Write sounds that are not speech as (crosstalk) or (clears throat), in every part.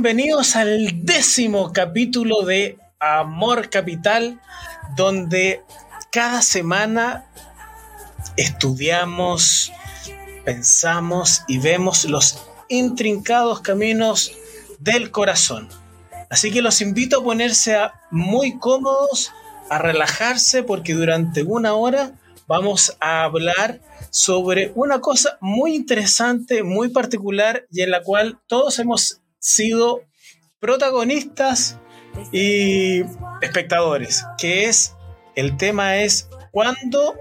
Bienvenidos al décimo capítulo de Amor Capital, donde cada semana estudiamos, pensamos y vemos los intrincados caminos del corazón. Así que los invito a ponerse muy cómodos, a relajarse, porque durante una hora vamos a hablar sobre una cosa muy interesante, muy particular y en la cual todos hemos sido protagonistas y espectadores, que es el tema es cuándo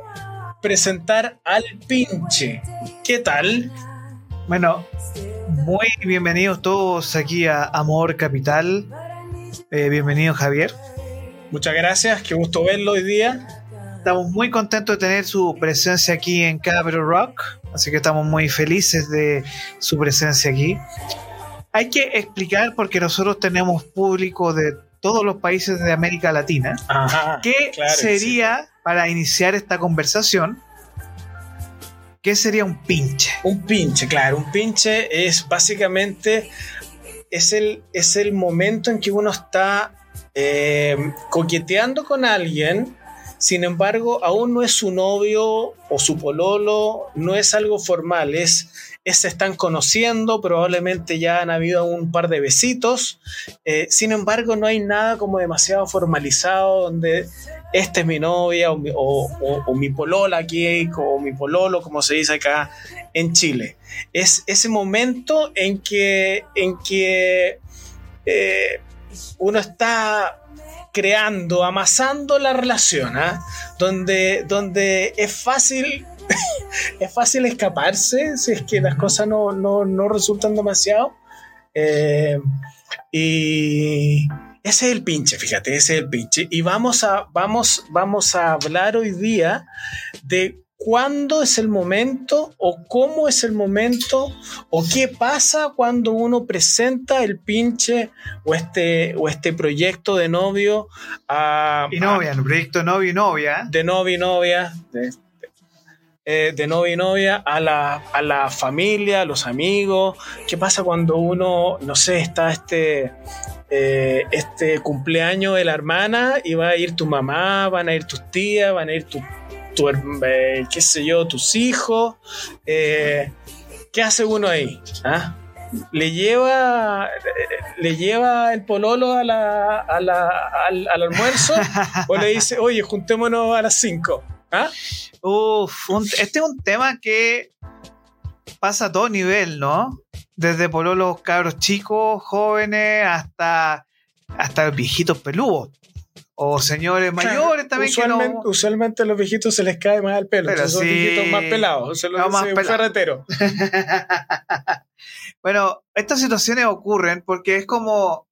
presentar al pinche. ¿Qué tal? Bueno, muy bienvenidos todos aquí a Amor Capital. Eh, bienvenido Javier. Muchas gracias, qué gusto verlo hoy día. Estamos muy contentos de tener su presencia aquí en Capital Rock, así que estamos muy felices de su presencia aquí. Hay que explicar porque nosotros tenemos público de todos los países de América Latina. ¿Qué sería para iniciar esta conversación? ¿Qué sería un pinche? Un pinche, claro, un pinche es básicamente es el, es el momento en que uno está eh, coqueteando con alguien sin embargo, aún no es su novio o su pololo, no es algo formal, es, se están conociendo, probablemente ya han habido un par de besitos. Eh, sin embargo, no hay nada como demasiado formalizado donde esta es mi novia o mi, polola aquí o mi pololo, como se dice acá en Chile. Es ese momento en que, en que eh, uno está creando, amasando la relación, ¿ah? donde, donde es fácil (laughs) es fácil escaparse si es que las cosas no, resultan demasiado. Eh, y ese es el pinche, fíjate, ese es el pinche. Y vamos a, vamos, vamos a hablar hoy día de cuándo es el momento o cómo es el momento o qué pasa cuando uno presenta el pinche o este, o este proyecto de novio a... Y novia, el proyecto novio y novia. De novio y novia. De, eh, de novio y novia a la, a la familia, a los amigos. ¿Qué pasa cuando uno, no sé, está este, eh, este cumpleaños de la hermana y va a ir tu mamá, van a ir tus tías, van a ir tus tu, eh, qué sé yo, tus hijos. ¿Qué hace uno ahí? ¿Ah? ¿Le lleva, le lleva el pololo a la, al, almuerzo o le dice, oye, juntémonos a las 5? ¿Ah? este es un tema que pasa a todo nivel, ¿no? Desde pololos cabros chicos, jóvenes, hasta, hasta viejitos peludos o señores mayores también. Usualmente, que no... usualmente a los viejitos se les cae más el pelo. Pero son viejitos más pelados. Se los más ferretero. (laughs) bueno, estas situaciones ocurren porque es como.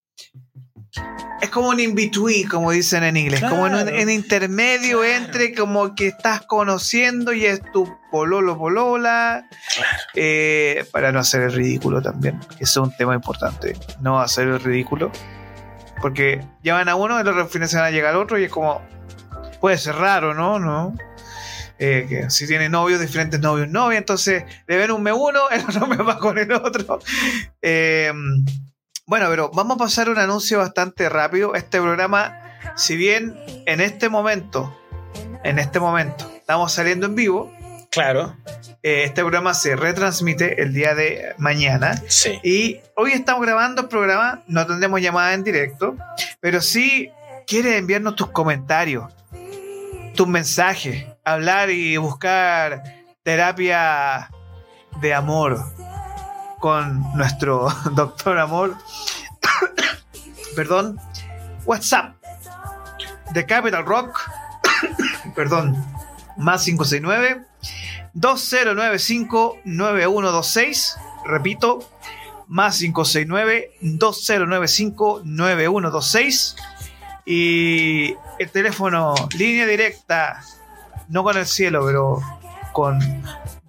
Es como un in-between, como dicen en inglés. como en, intermedio entre como que estás conociendo y es tu pololo polola. Eh, para no hacer el ridículo también. Que es un tema importante. No hacer el ridículo porque llevan a uno y los fines se van a llegar al otro y es como, puede ser raro, ¿no? ¿No? Eh, que si tiene novios, diferentes novios, novia, entonces le ven un me uno, (laughs) el otro me va con el otro. (laughs) Eh, bueno, pero vamos a pasar un anuncio bastante rápido. Este programa, si bien en este momento, en este momento, estamos saliendo en vivo, Claro. Eh, este programa se retransmite el día de mañana. Sí. Y hoy estamos grabando el programa, no tendremos llamada en directo, pero si quieres enviarnos tus comentarios, tus mensajes, hablar y buscar terapia de amor con nuestro (laughs) doctor amor. (coughs) Perdón. WhatsApp de Capital Rock. (coughs) Perdón. Más 569 2095-9126. Repito, más 569-2095-9126. Y el teléfono, línea directa, no con el cielo, pero con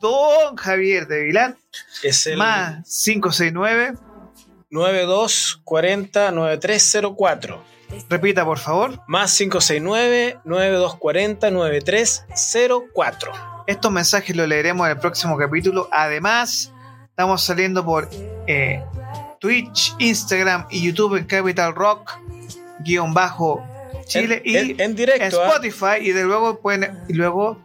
Don Javier de Vilán. Es el más 569 9240 9304. Repita, por favor. Más 569 9240 9304. Estos mensajes los leeremos en el próximo capítulo. Además, estamos saliendo por eh, Twitch, Instagram y YouTube en Capital Rock, guion bajo Chile En- y en- en directo, en ¿ah? Spotify y de luego pueden y luego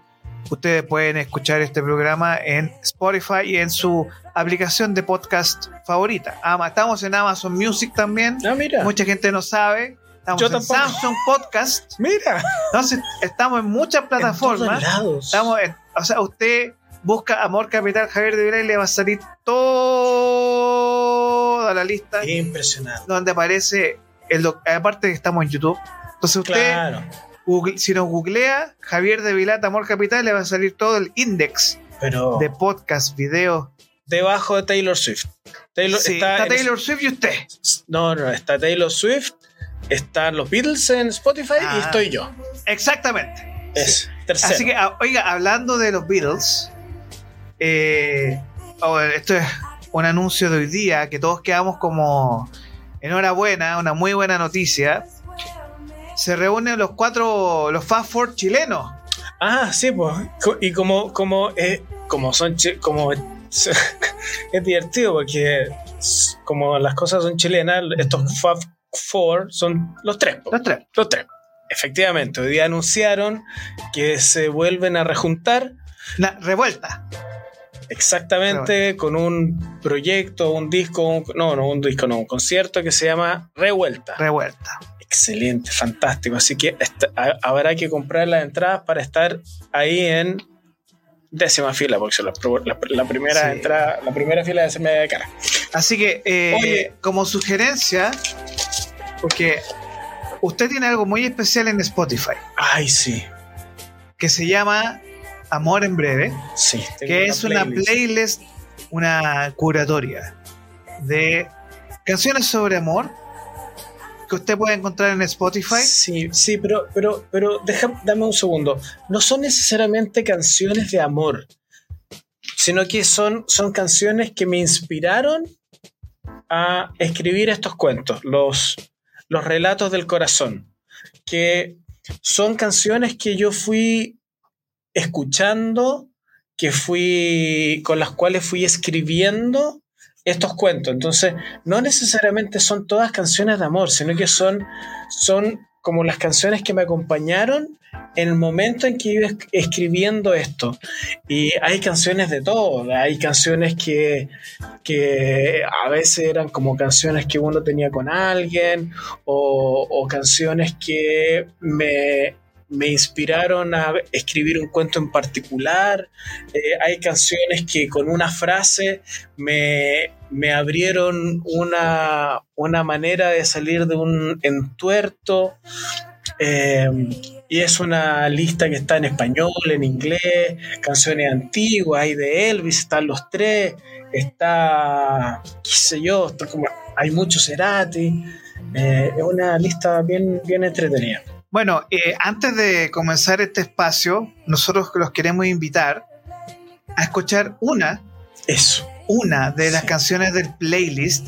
ustedes pueden escuchar este programa en Spotify y en su aplicación de podcast favorita. Ama- Estamos en Amazon Music también. Ah, mira. Mucha gente no sabe. Estamos Yo en tampoco. Samsung Podcast. Mira. Entonces, estamos en muchas plataformas. En todos lados. Estamos en- o sea, usted busca Amor Capital Javier de Vila y le va a salir toda la lista Impresionante. donde aparece el aparte que estamos en YouTube. Entonces usted, Claro. Google- si nos googlea Javier de Vilata Amor Capital, le va a salir todo el index Pero de podcast, videos. debajo de Taylor Swift. Taylor Sí, está, Taylor Swift y usted. No, no, está Taylor Swift, están los Beatles en Spotify Ah. y estoy yo. Exactamente. Es tercero. Así que, ah, oiga, hablando de los Beatles, eh, oh, esto es un anuncio de hoy día que todos quedamos como enhorabuena, una muy buena noticia. Se reúnen los cuatro, los Fast Four chilenos. Ah, sí, pues. Y como, como, eh, como son como (laughs) es divertido porque como las cosas son chilenas, estos Fab Four son los tres. po. Los tres. Los tres. Efectivamente, hoy día anunciaron que se vuelven a rejuntar La revuelta. Exactamente con un proyecto, un disco, un- no, no, un disco, no, un concierto que se llama Revuelta. Revuelta. Excelente, fantástico. Así que esta- habrá que comprar las entradas para estar ahí en décima fila, porque pro- la, la primera Sí. entrada, la primera fila de ese media de cara. Así que, eh, Oye. como sugerencia, porque usted tiene algo muy especial en Spotify, Ay, sí, que se llama Amor en Breve. sí. que es una playlist. playlist, una curatoria de canciones sobre amor que usted puede encontrar en Spotify. Sí, sí, pero, pero, pero deja, dame un segundo. No son necesariamente canciones de amor, sino que son, son canciones que me inspiraron a escribir estos cuentos, los, los relatos del corazón, que son canciones que yo fui escuchando, que fui, con las cuales fui escribiendo estos cuentos. Entonces, no necesariamente son todas canciones de amor, sino que son, son como las canciones que me acompañaron en el momento en que iba es- escribiendo esto. Y hay canciones de todo, hay canciones que, que a veces eran como canciones que uno tenía con alguien o, o canciones que me, me inspiraron a escribir un cuento en particular. Eh, hay canciones que con una frase me, me abrieron una, una manera de salir de un entuerto. Eh, y es una lista que está en español, en inglés, canciones antiguas, hay de Elvis, están los tres, está, qué sé yo, hay muchos Cerati. Eh, es una lista bien, bien entretenida. Bueno, eh, antes de comenzar este espacio, nosotros los queremos invitar a escuchar una, Eso. una de las Sí. canciones del playlist.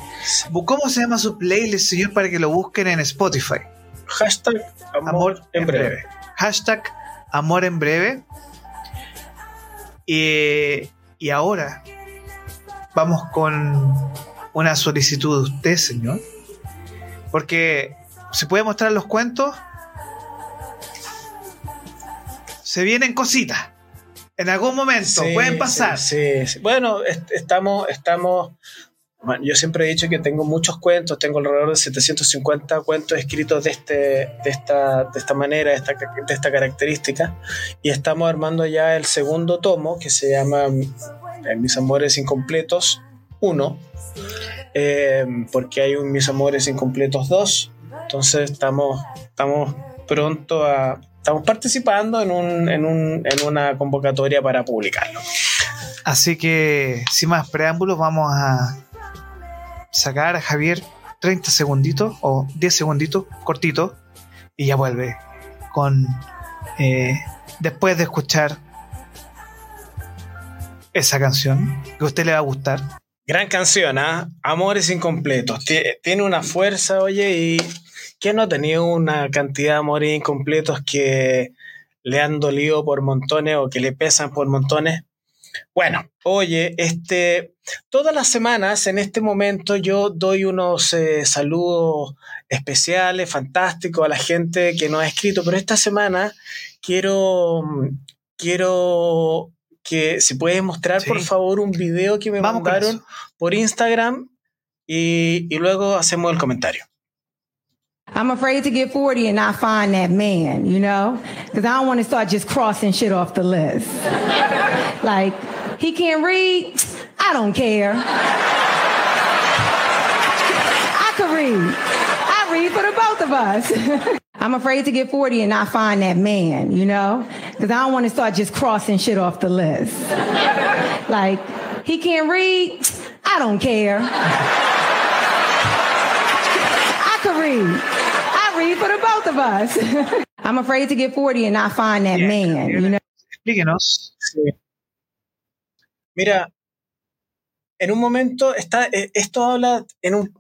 ¿Cómo se llama su playlist, señor, para que lo busquen en Spotify? Hashtag amor, Amor en breve. Hashtag Amor en breve. Y, y ahora vamos con una solicitud de usted, señor. Porque se puede mostrar los cuentos. Se vienen cositas. En algún momento Sí, pueden pasar. Sí, sí. Bueno, est- estamos, estamos. bueno, yo siempre he dicho que tengo muchos cuentos, tengo alrededor de 750 cuentos escritos de, este, de, esta, de esta manera, de esta, de esta característica, y estamos armando ya el segundo tomo que se llama eh, Mis Amores Incompletos 1, eh, porque hay un Mis Amores Incompletos 2, entonces estamos, estamos pronto a... Estamos participando en, un, en, un, en una convocatoria para publicarlo. Así que, sin más preámbulos, vamos a sacar a Javier 30 segunditos o 10 segunditos, cortito, y ya vuelve con. eh, después de escuchar esa canción que a usted le va a gustar. Gran canción, ¿ah? Amores incompletos. Tie- Tiene una fuerza, oye, y ¿quién no ha tenido una cantidad de amores incompletos que le han dolido por montones o que le pesan por montones? Bueno, oye, este, todas las semanas en este momento yo doy unos eh, saludos especiales, fantásticos a la gente que nos ha escrito, pero esta semana quiero, quiero que si puedes mostrar por favor un video que me mandaron por Instagram y, y luego hacemos el comentario. I'm afraid to get 40 and not find that man, you know? Because I don't want to start just crossing shit off the list. (laughs) like, he can't read? I don't care. I could read. I read for the both of us. (laughs) I'm afraid to get 40 and not find that man, you know? Because I don't want to start just crossing shit off the list. (laughs) like, he can't read? I don't care. I could read. Both of us. (laughs) I'm afraid to get 40 and not find that man, you know? Explíquenos. Mira, en un momento, está, eh, esto habla, en un,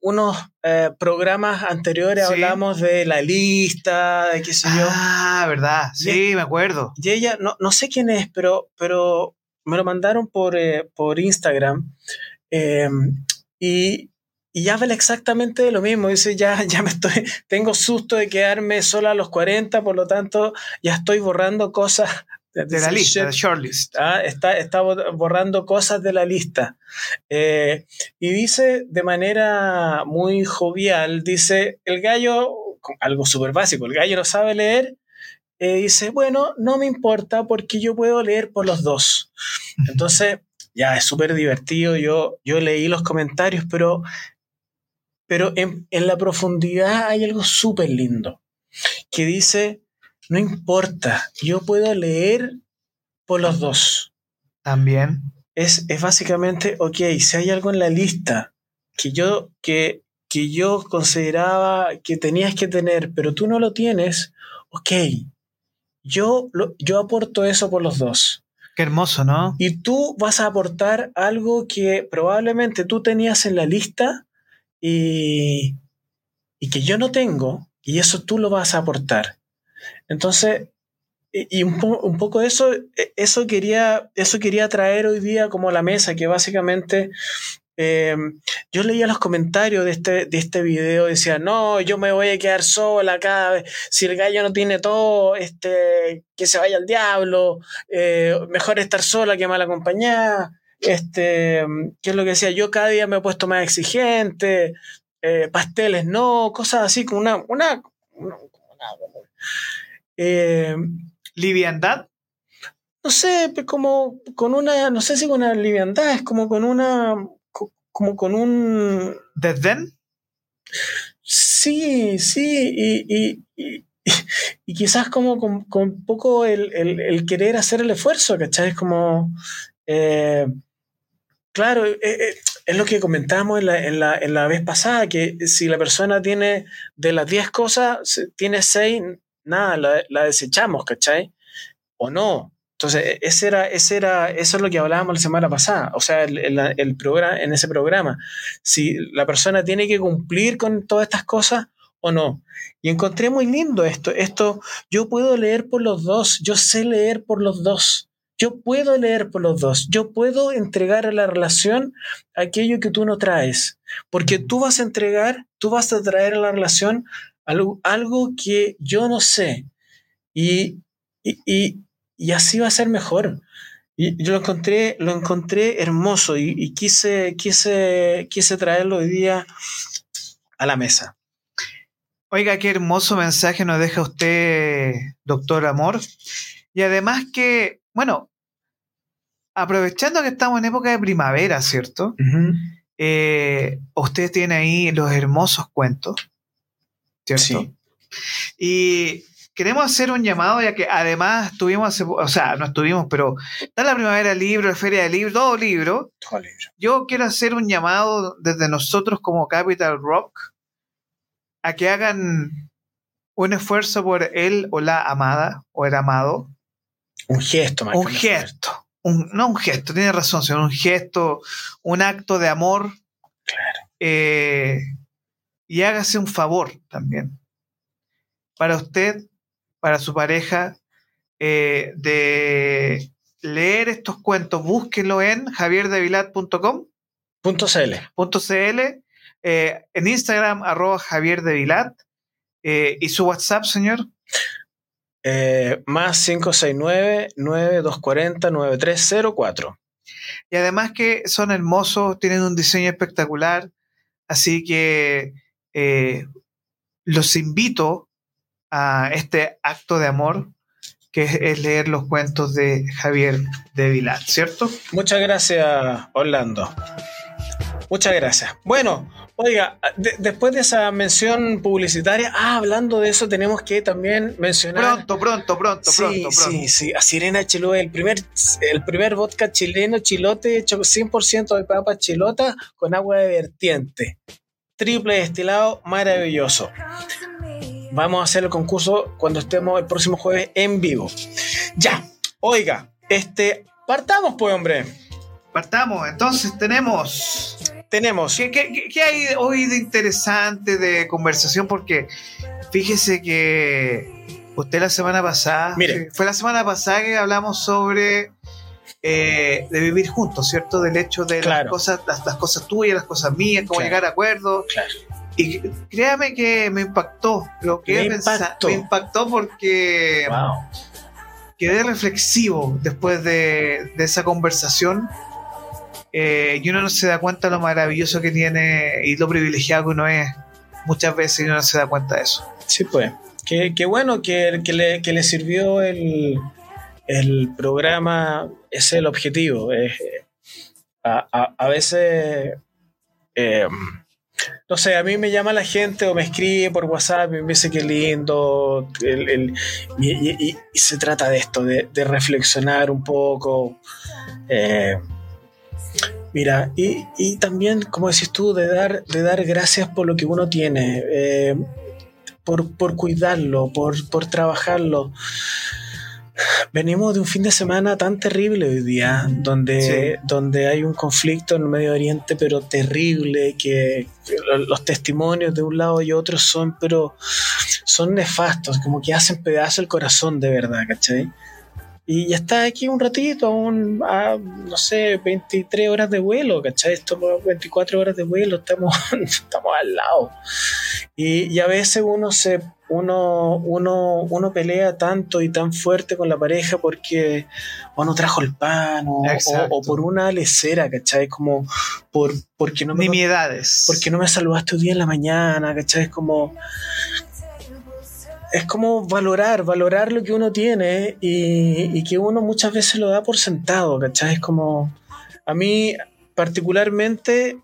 unos eh, programas anteriores hablamos de la lista, de qué sé yo. Ah, verdad, sí, me acuerdo. Y ella, no, no sé quién es, pero, pero me lo mandaron por, eh, por Instagram. Em, y, y habla exactamente de lo mismo. Dice, ya, (laughs) ya me estoy, tengo susto de quedarme sola a los 40, por lo tanto, ya estoy borrando cosas (laughs) de, la lista, de shortlist. Ah, está, está borrando cosas de la lista. Eh, y dice de manera muy jovial, dice, el gallo, algo súper básico, el gallo no sabe leer, eh, dice, bueno, no me importa porque yo puedo leer por los dos. Entonces, ya es súper divertido, yo, yo leí los comentarios, pero, pero en, en la profundidad hay algo súper lindo, que dice, no importa, yo puedo leer por los dos. También. Es, es básicamente, ok, si hay algo en la lista que yo, que, que yo consideraba que tenías que tener, pero tú no lo tienes, ok, yo, yo aporto eso por los dos. Qué hermoso, ¿no? Y tú vas a aportar algo que probablemente tú tenías en la lista y, y que yo no tengo, y eso tú lo vas a aportar. Entonces, y un, un, poco eso, e, eso quería, eso quería traer hoy día como a la mesa, que básicamente eh, yo leía los comentarios de este, de este video, decía, no, yo me voy a quedar sola cada vez, si el gallo no tiene todo, este, que se vaya al diablo, eh, mejor estar sola que mal acompañada, este, ¿qué es lo que decía? Yo cada día me he puesto más exigente, eh, pasteles no, cosas así, como una, una, una eh, ¿Liviandad? No sé, pues como con una, no sé si con una liviandad, es como con una, como con un... ¿Desdén? Sí, sí, y, y, y, quizás como con, con poco el, el, el, querer hacer el esfuerzo, ¿cachai? Es como... Eh, claro, eh, eh, es lo que comentábamos en la, en, la, en la, vez pasada, que si la persona tiene de las 10 cosas, tiene 6, nada, la, desechamos, ¿cachai? O no. Entonces, e, ese era, ese era, eso es lo que hablábamos la semana pasada, o sea, el, el, programa, en ese programa. Si la persona tiene que cumplir con todas estas cosas o no. Y encontré muy lindo esto. Esto, yo puedo leer por los dos, yo sé leer por los dos. Yo puedo leer por los dos. Yo puedo entregar a la relación aquello que tú no traes. Porque tú vas a entregar, tú vas a traer a la relación algo, algo que yo no sé. Y, y, y, así va a ser mejor. Y yo lo encontré, lo encontré hermoso y, quise, quise, quise traerlo hoy día a la mesa. Oiga, qué hermoso mensaje nos deja usted, doctor Amor. Y además que, bueno, aprovechando que estamos en época de primavera, ¿cierto? Eh, usted tiene ahí los hermosos cuentos. ¿cierto? Y queremos hacer un llamado, ya que además estuvimos, o sea, no estuvimos, pero está la primavera del libro, la feria del libro, todo libro. Todo libro. Yo quiero hacer un llamado desde nosotros como Capital Rock a que hagan un esfuerzo por él o la amada o el amado. Un gesto, Un gesto. Un, no un gesto, tiene razón, sino un gesto, un acto de amor. Claro. Eh, y hágase un favor también para usted, para su pareja, eh, de leer estos cuentos, búsquenlo en javierdevilat.com. .cl. Eh, en Instagram, arroba Javier de Vilat. Eh, ¿Y su WhatsApp, señor? Eh, más 569-9240-9304. Y además que son hermosos, tienen un diseño espectacular. Así que los invito a este acto de amor que es leer los cuentos de Javier de Vilat, ¿cierto? Muchas gracias, Orlando. Muchas gracias. Bueno, oiga, después de esa mención publicitaria, ah, hablando de eso, tenemos que también mencionar. Pronto, pronto, pronto, sí, pronto, pronto. Sí, sí, a Sirena Chilote, el primer, el primer vodka chileno chilote hecho 100% de papa chilota con agua de vertiente. Triple destilado, maravilloso. Vamos a hacer el concurso cuando estemos el próximo jueves en vivo. Ya, oiga, este, partamos pues, hombre. Partamos, entonces tenemos tenemos. ¿Qué, hay hoy de interesante de conversación? Porque fíjese que usted la semana pasada, Mire. fue la semana pasada que hablamos sobre eh, de vivir juntos, ¿cierto? Del hecho de las cosas, las, cosas tuyas, las cosas mías, cómo llegar a acuerdos. Claro. Y créame que me impactó. Lo que me, impactó. me impactó porque quedé reflexivo después de, de esa conversación eh, y uno no se da cuenta lo maravilloso que tiene y lo privilegiado que uno es muchas veces uno no se da cuenta de eso. Sí, pues. Qué, bueno que, que, le, que, le, sirvió el, el, programa, ese es el objetivo. Eh, a, a, a, veces, eh, no sé, a mí me llama la gente o me escribe por WhatsApp y me dice que lindo, el, y, se trata de esto, de, reflexionar un poco. Mira, y, y, también, como decís tú, de dar, de dar gracias por lo que uno tiene, eh, por, por, cuidarlo, por, por, trabajarlo. Venimos de un fin de semana tan terrible hoy día, donde, sí. donde hay un conflicto en el Medio Oriente, pero terrible, que los testimonios de un lado y otro son, pero son nefastos, como que hacen pedazo el corazón de verdad, ¿cachai? Y ya está aquí un ratito, un, a, no sé, 23 horas de vuelo, ¿cachai? Estamos 24 horas de vuelo, estamos, (laughs) estamos al lado. Y, y, a veces uno se uno, uno, uno pelea tanto y tan fuerte con la pareja porque o no trajo el pan o, o, o por una lecera, ¿cachai? Como por porque no me Nimiedades. porque no me saludaste un día en la mañana, ¿cachai? Es como es como valorar, valorar lo que uno tiene y, y, que uno muchas veces lo da por sentado, ¿cachai? Es como, a mí particularmente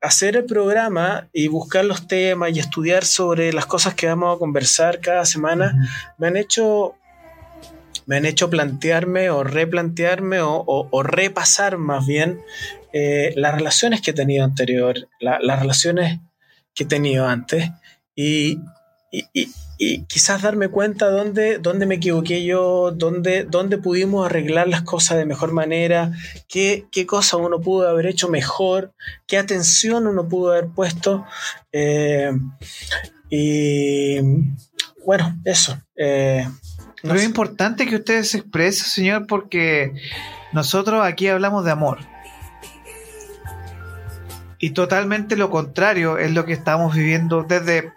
hacer el programa y buscar los temas y estudiar sobre las cosas que vamos a conversar cada semana, me han hecho me han hecho plantearme o replantearme o, o, o repasar más bien eh, las relaciones que he tenido anterior, la, las relaciones que he tenido antes y, y, y, y quizás darme cuenta dónde, dónde me equivoqué yo, dónde, dónde pudimos arreglar las cosas de mejor manera, qué, qué cosa uno pudo haber hecho mejor, qué atención uno pudo haber puesto. Eh, y bueno, eso. Eh, no Pero es importante que usted se exprese, señor, porque nosotros aquí hablamos de amor. Y totalmente lo contrario es lo que estamos viviendo desde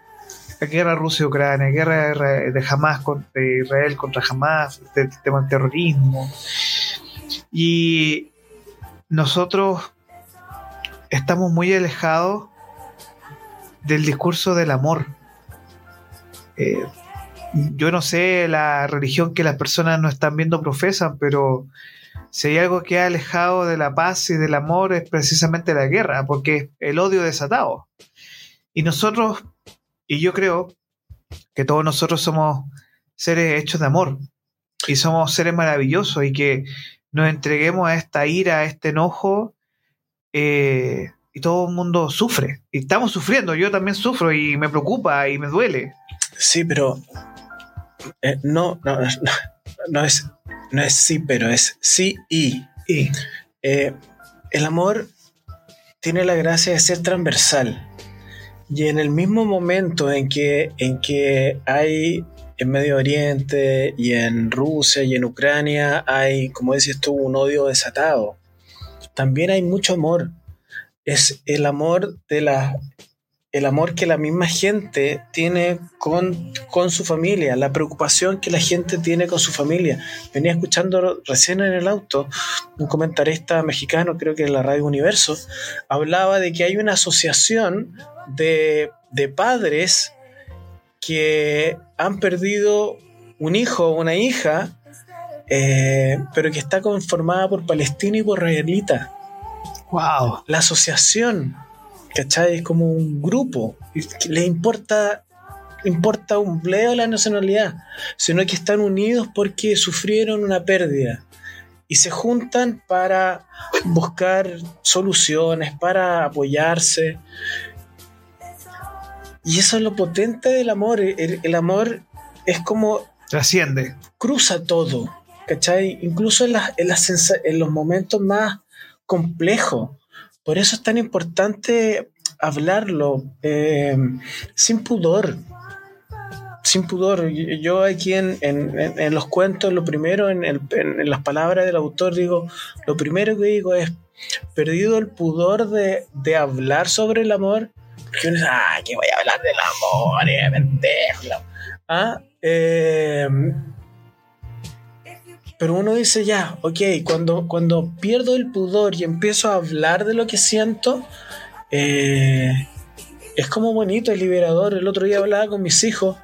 la guerra Rusia-Ucrania, guerra de Hamas contra Israel contra Hamas, el tema del terrorismo. Y nosotros estamos muy alejados del discurso del amor. Eh, yo no sé la religión que las personas no están viendo profesan, pero si hay algo que ha alejado de la paz y del amor es precisamente la guerra, porque el odio desatado. Y nosotros y yo creo que todos nosotros somos seres hechos de amor y somos seres maravillosos y que nos entreguemos a esta ira, a este enojo eh, y todo el mundo sufre. Y estamos sufriendo, yo también sufro y me preocupa y me duele. Sí, pero eh, no, no, no, no, es, no es sí, pero es sí y. y. Eh, el amor tiene la gracia de ser transversal. Y en el mismo momento en que, en que hay en Medio Oriente y en Rusia y en Ucrania hay, como decís tú, un odio desatado. También hay mucho amor. Es el amor de la el amor que la misma gente tiene con, con, su familia, la preocupación que la gente tiene con su familia. Venía escuchando recién en el auto un comentarista mexicano, creo que en la Radio Universo, hablaba de que hay una asociación de, de padres que han perdido un hijo o una hija, eh, pero que está conformada por palestinos y por israelitas. ¡Wow! La asociación ¿cachai? Es como un grupo. Le importa, importa un bleo la nacionalidad, sino que están unidos porque sufrieron una pérdida y se juntan para buscar soluciones, para apoyarse. Y eso es lo potente del amor. El, amor es como... Trasciende. Cruza todo. ¿Cachai? Incluso en, en, en los momentos más complejos. Por eso es tan importante hablarlo eh, sin pudor. Sin pudor. Yo aquí en, los cuentos, lo primero, en, las palabras del autor, digo, lo primero que digo es, perdido el pudor de, hablar sobre el amor, porque uno dice, ah, que voy a hablar del amor, eh, ¿Ah? Eh, pero uno dice ya, ok, cuando, cuando pierdo el pudor y empiezo a hablar de lo que siento, eh, es como bonito, es liberador. El otro día hablaba con mis hijos.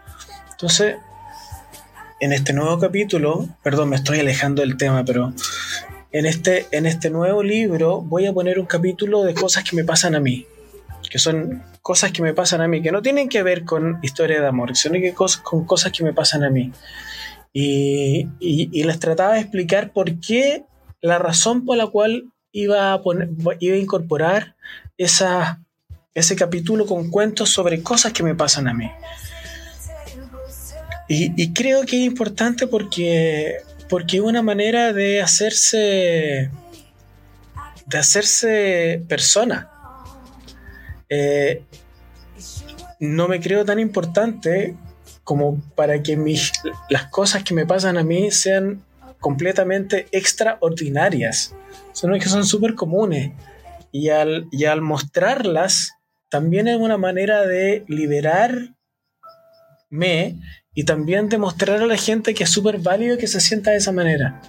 Entonces, en este nuevo capítulo, perdón, me estoy alejando del tema, pero en este, en este nuevo libro voy a poner un capítulo de cosas que me pasan a mí. Que son cosas que me pasan a mí, que no tienen que ver con historia de amor, sino que con cosas que me pasan a mí. Y, les trataba de explicar por qué la razón por la cual iba a, poner, iba a incorporar esa, ese capítulo con cuentos sobre cosas que me pasan a mí. Y, creo que es importante porque, porque es una manera de hacerse de hacerse persona. Eh, no me creo tan importante como para que mis, las cosas que me pasan a mí sean completamente extraordinarias, sino que son súper comunes. Y al, y al mostrarlas, también es una manera de liberarme y también demostrar a la gente que es súper válido que se sienta de esa manera.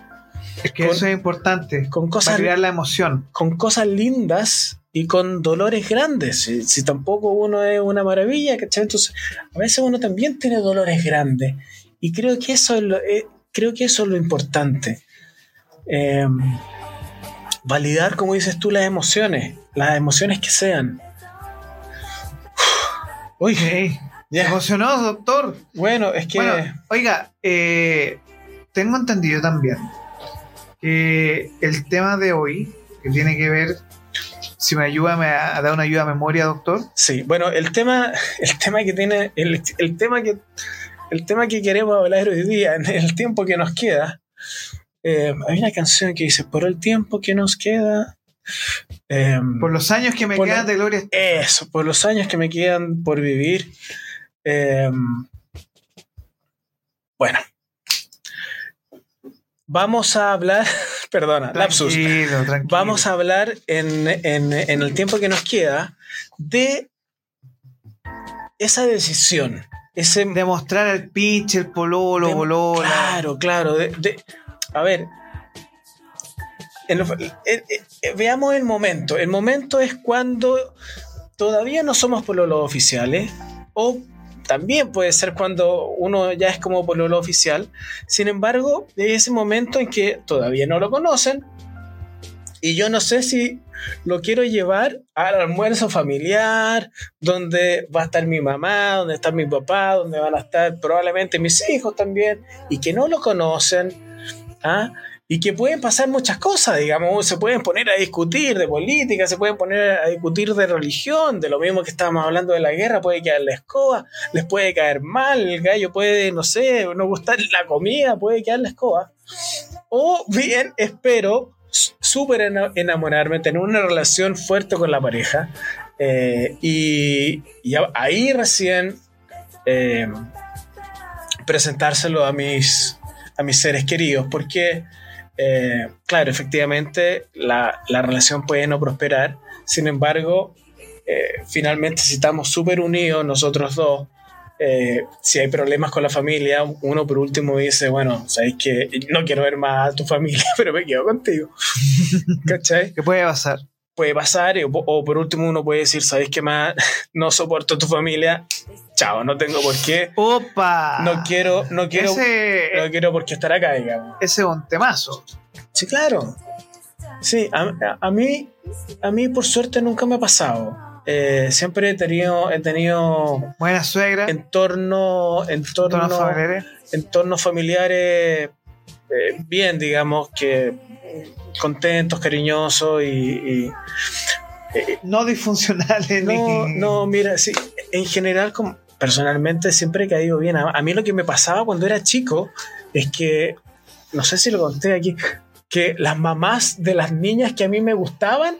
Es que eso es importante. Con cosas, para crear la emoción. Con cosas lindas y con dolores grandes. Si, tampoco uno es una maravilla, ¿cachai? Entonces, a veces uno también tiene dolores grandes. Y creo que eso es lo, eh, creo que eso es lo importante. Em, validar, como dices tú, las emociones, las emociones que sean. Oye, emocionado, doctor? Bueno, es que. oiga, eh, tengo entendido también que el tema de hoy, que tiene que ver si me ayuda a dar una ayuda a memoria, doctor. Sí, bueno, el tema, el tema que tiene, el, tema que, el tema que queremos hablar hoy día, en el tiempo que nos queda, eh, hay una canción que dice, por el tiempo que nos queda. Eh, por los años que me quedan de gloria. Eso, por los años que me quedan por vivir. Eh, bueno, Vamos a hablar, perdona, lapsus. Vamos a hablar en, el tiempo que nos queda de esa decisión. Ese, Demostrar el pitch, el pololo, de, Claro, claro. a ver, veamos el momento. El momento es cuando todavía no somos pololos oficiales o también puede ser cuando uno ya es como pololo oficial. Sin embargo, es ese momento en que todavía no lo conocen y yo no sé si lo quiero llevar al almuerzo familiar, donde va a estar mi mamá, donde está mi papá, donde van a estar probablemente mis hijos también, y que no lo conocen. ¿ah? Y que pueden pasar muchas cosas, digamos, se pueden poner a discutir de política, se pueden poner a discutir de religión, de lo mismo que estábamos hablando de la guerra, puede caer la escoba, les puede caer mal, el gallo puede, no sé, no gustar la comida, puede caer la escoba. O bien, espero súper enamorarme, tener una relación fuerte con la pareja, eh, y, ahí recién... Eh, presentárselo a mis, a mis seres queridos, porque, eh, claro, efectivamente la, la, relación puede no prosperar, sin embargo, eh, finalmente si estamos súper unidos nosotros dos, eh, si hay problemas con la familia, uno por último dice, bueno, sabéis que no quiero ver más a tu familia, (laughs) pero me quedo contigo. (laughs) ¿Cachai? ¿Qué puede pasar? Puede pasar, o, por último uno puede decir, sabéis que más (laughs) no soporto a tu familia, chao, no tengo por qué. ¡Opa! No quiero, no quiero, no quiero por qué estar acá, digamos. Ese es un temazo. Sí, claro. Sí, a, mí, a mí por suerte nunca me ha pasado. Eh, siempre he tenido, he tenido buena suegra, entorno, entorno, familiares, entornos familiares eh, bien, digamos que contentos, cariñosos y, eh, no disfuncionales. No, no, mira, sí, en general, como, personalmente siempre he caído bien. A, a mí lo que me pasaba cuando era chico es que, no sé si lo conté aquí, que las mamás de las niñas que a mí me gustaban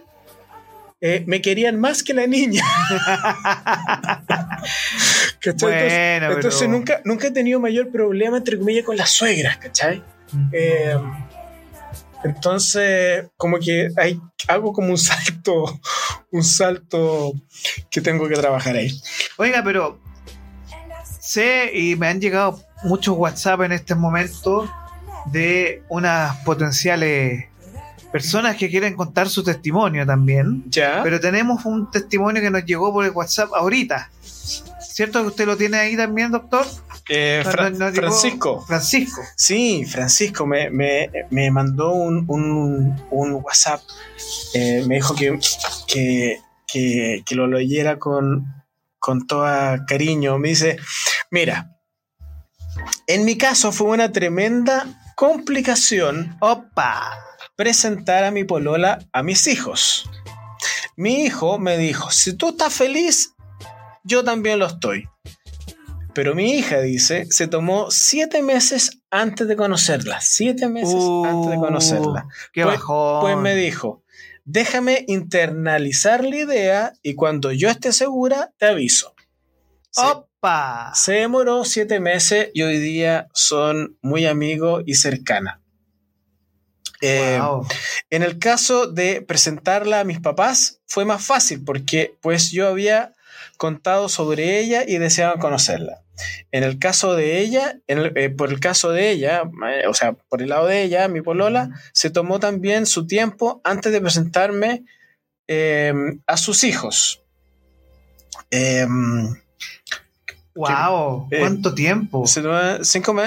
eh, me querían más que la niña. (laughs) entonces, nunca, nunca he tenido mayor problema, entre comillas, con las suegras, ¿cachai? Eh, entonces, como que hay algo como un salto, un salto que tengo que trabajar ahí. Oiga, pero sé y me han llegado muchos WhatsApp en este momento de unas potenciales personas que quieren contar su testimonio también. Ya. Pero tenemos un testimonio que nos llegó por el WhatsApp ahorita. ¿Cierto que usted lo tiene ahí también, doctor? Eh, Francisco. Francisco. Sí, Francisco me, mandó un, WhatsApp. Eh, me dijo que, que, lo leyera con, con todo cariño. Me dice, mira, en mi caso fue una tremenda complicación. Opa presentar a mi polola a mis hijos. Mi hijo me dijo, si tú estás feliz, yo también lo estoy. Pero mi hija dice, se tomó siete meses antes de conocerla. Siete meses antes de conocerla. Uh, qué pues, pues me dijo, déjame internalizar la idea y cuando yo esté segura, te aviso. ¡Opa! Se demoró siete meses y hoy día son muy amigos y cercanas. Eh, en el caso de presentarla a mis papás fue más fácil porque pues yo había contado sobre ella y deseaban conocerla. En el caso de ella, eh, por el caso de ella, eh, o sea, por el lado de ella, mi polola, se tomó también su tiempo antes de presentarme em, a sus hijos. wow, ¿cuánto tiempo?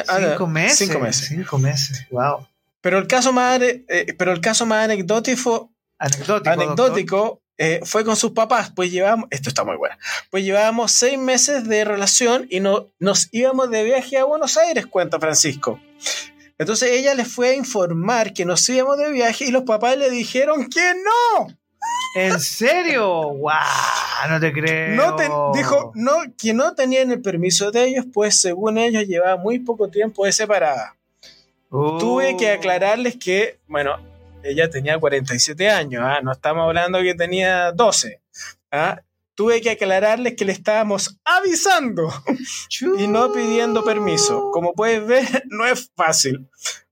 Ah, cinco, meses. Cinco meses. Cinco meses, wow. Pero el caso más, eh, pero el caso más anecdótico, anecdótico, eh, fue con sus papás. Pues llevábamos, esto está muy bueno, pues llevábamos seis meses de relación y no, nos íbamos de viaje a Buenos Aires, cuenta Francisco. Entonces ella les fue a informar que nos íbamos de viaje y los papás le dijeron que no. ¿En serio? ¡Wow! No te creo. No dijo no, que no tenían el permiso de ellos, pues según ellos llevaba muy poco tiempo de separada. Tuve que oh. aclararles que, bueno, ella tenía 47 años, ¿ah? no estamos hablando que tenía 12. ¿ah? Tuve que aclararles que le estábamos avisando y no pidiendo permiso. Como puedes ver, (laughs) no es fácil.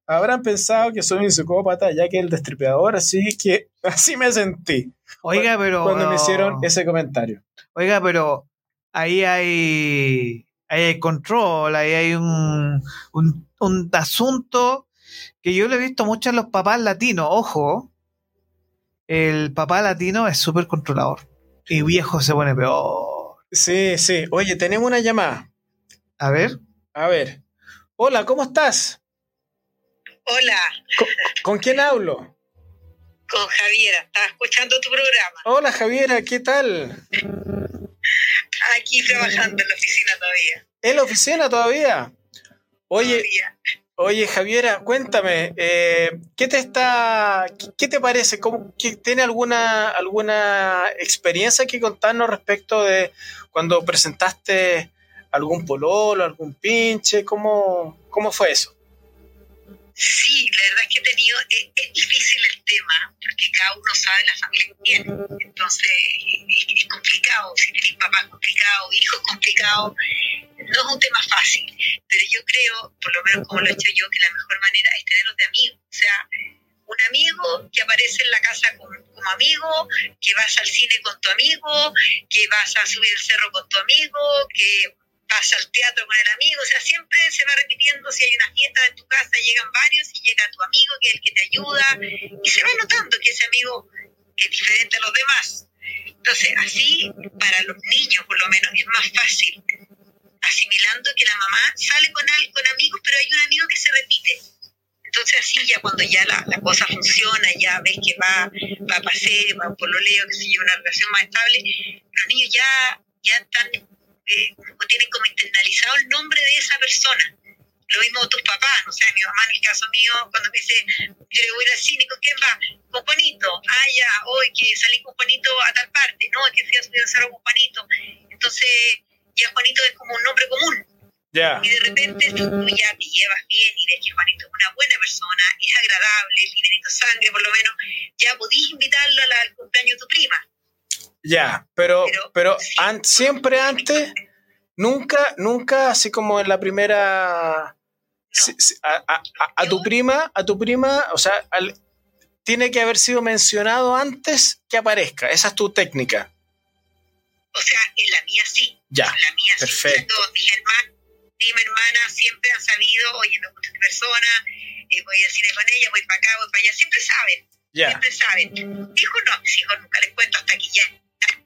Habrán pensado que soy un psicópata ya que el destripador, así que (laughs) así me sentí. Oiga, pero. Cuando me hicieron ese comentario. Oiga, pero ahí hay, ahí hay control, ahí hay un, un un asunto que yo lo he visto mucho en los papás latinos. Ojo, el papá latino es súper controlador. Y viejo se pone peor. Sí, sí. Oye, tenemos una llamada. A ver. A ver. Hola, ¿cómo estás? Hola. ¿Con, quién hablo? Con Javiera. Estaba escuchando tu programa. Hola, Javiera, ¿qué tal? Aquí trabajando en la oficina todavía. ¿En la oficina todavía? Oye, oye Javiera, cuéntame, eh, ¿qué te está, qué te parece? ¿Cómo, ¿Tiene alguna, alguna experiencia que contarnos respecto de cuando presentaste algún pololo, algún pinche? ¿Cómo, cómo fue eso? Sí, la verdad es que he tenido, es, difícil el tema, porque cada uno sabe la familia que tiene. Entonces, es, complicado. Si tienes papás complicados, hijos complicados, no es un tema fácil, pero yo creo, por lo menos como lo he hecho yo, que la mejor manera es tenerlos de amigos. O sea, un amigo que aparece en la casa como, amigo, que vas al cine con tu amigo, que vas a subir el cerro con tu amigo, que vas al teatro con el amigo, o sea, siempre se va repitiendo, si hay una fiesta en tu casa, llegan varios y llega tu amigo que es el que te ayuda, y se va notando que ese amigo es diferente a los demás. Entonces, así, para los niños por lo menos, es más fácil, asimilando que la mamá sale con, con amigos, pero hay un amigo que se repite. Entonces así ya cuando ya la, la cosa funciona, ya ves que va, va a paseo, va por lo leo, que se lleva una relación más estable, los niños ya, ya están eh, o tienen como internalizado el nombre de esa persona. Lo mismo tus papás, no sé, mi mamá en el caso mío, cuando me dice, yo le voy al cine, ¿con quién va? Con Juanito. Ah, ya, hoy que salí con Juanito a tal parte, no, que fui a subir a cerro con Juanito. Entonces, ya Juanito es como un nombre común. Yeah. Y de repente tú ya te llevas bien y ves que Juanito es una buena persona, es agradable, tiene sangre por lo menos, ya podís invitarlo al cumpleaños de tu prima ya, pero, pero, siempre antes, nunca, nunca, así como en la primera, a, tu prima, a tu prima, o sea, tiene que haber sido mencionado antes que aparezca. Esa es tu técnica. O sea, en la mía sí. Ya. La mía perfecto. sí. Mis hermanas mi hermana siempre han sabido, oye, me gusta esta persona, eh, voy al cine con ella, voy para acá, voy para allá, siempre saben. Siempre saben. Hijos no, mis hijos nunca les cuento hasta que ya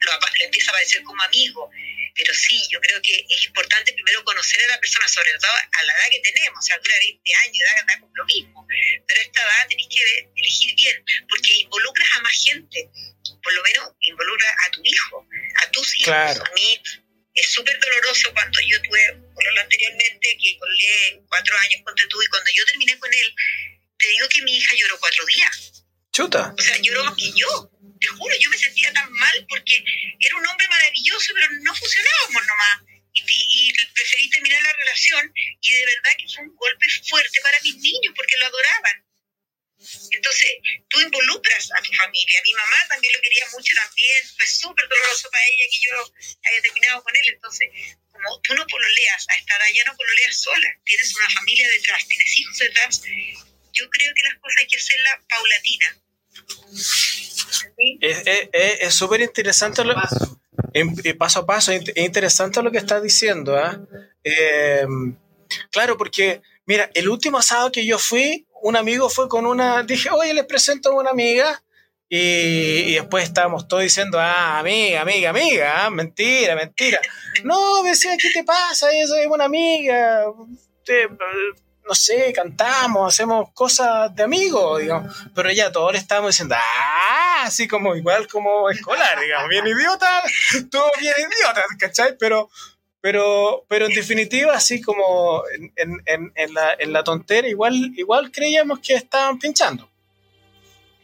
lo, empieza a parecer como amigo. Pero sí, yo creo que es importante primero conocer a la persona, sobre todo a la edad que tenemos, o sea, dura 20 años, edad, edad lo mismo. Pero a esta edad tenéis que elegir bien, porque involucras a más gente, por lo menos involucra a tu hijo, a tus hijos. A mí es súper doloroso cuando yo tuve, por lo anteriormente, que colgué cuatro años con tú, y cuando yo terminé con él, te digo que mi hija lloró cuatro días. Chuta. O sea, lloró más que yo te juro, yo me sentía tan mal porque era un hombre maravilloso, pero no funcionábamos nomás. Y, y, preferí terminar la relación y de verdad que fue un golpe fuerte para mis niños porque lo adoraban. Entonces, tú involucras a tu familia. Mi mamá también lo quería mucho también. Fue súper doloroso para ella que yo haya terminado con él. Entonces, como tú no pololeas a esta edad, ya no pololeas sola. Tienes una familia detrás, tienes hijos detrás. Yo creo que las cosas hay que hacerlas paulatina es súper interesante lo, paso a paso, es interesante lo que estás diciendo. Em, claro, porque, mira, el último asado que yo fui, un amigo fue con una, dije, oye, les presento a una amiga, y, después estábamos todos diciendo, ah, amiga, amiga, amiga, ah, mentira, mentira. No, decía, ¿qué te pasa? Eso es una amiga no sé, cantamos, hacemos cosas de amigos, digamos, pero ya todos le estábamos diciendo, ah, así como igual como escolar, digamos, bien idiota, todo bien idiota, ¿cachai? Pero, pero, pero en definitiva, así como en, en, en, la, en la tontera, igual, igual creíamos que estaban pinchando.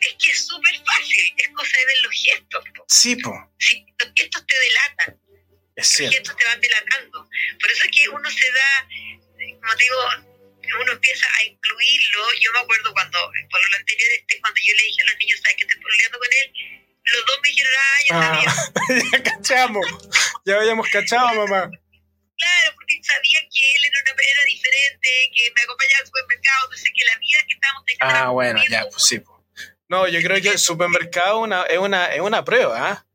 Es que es súper fácil, es cosa de ver los gestos. Sí, po. Sí, los gestos te delatan. Es cierto. Los gestos te van delatando. Por eso es que uno se da, como digo, uno empieza a incluirlo. Yo me acuerdo cuando, por lo anterior, este, cuando yo le dije a los niños, ¿sabes que estoy peleando con él? Los dos me dijeron, ah, ya sabía. (laughs) ya cachamos, ya habíamos cachado, mamá. Claro, porque sabía que él era una manera diferente, que me acompañaba al supermercado, no sé, que la vida que estábamos teniendo. Ah, bueno, ya, pues sí. (laughs) No, yo creo que el supermercado una, es, una, es una prueba, ¿ah?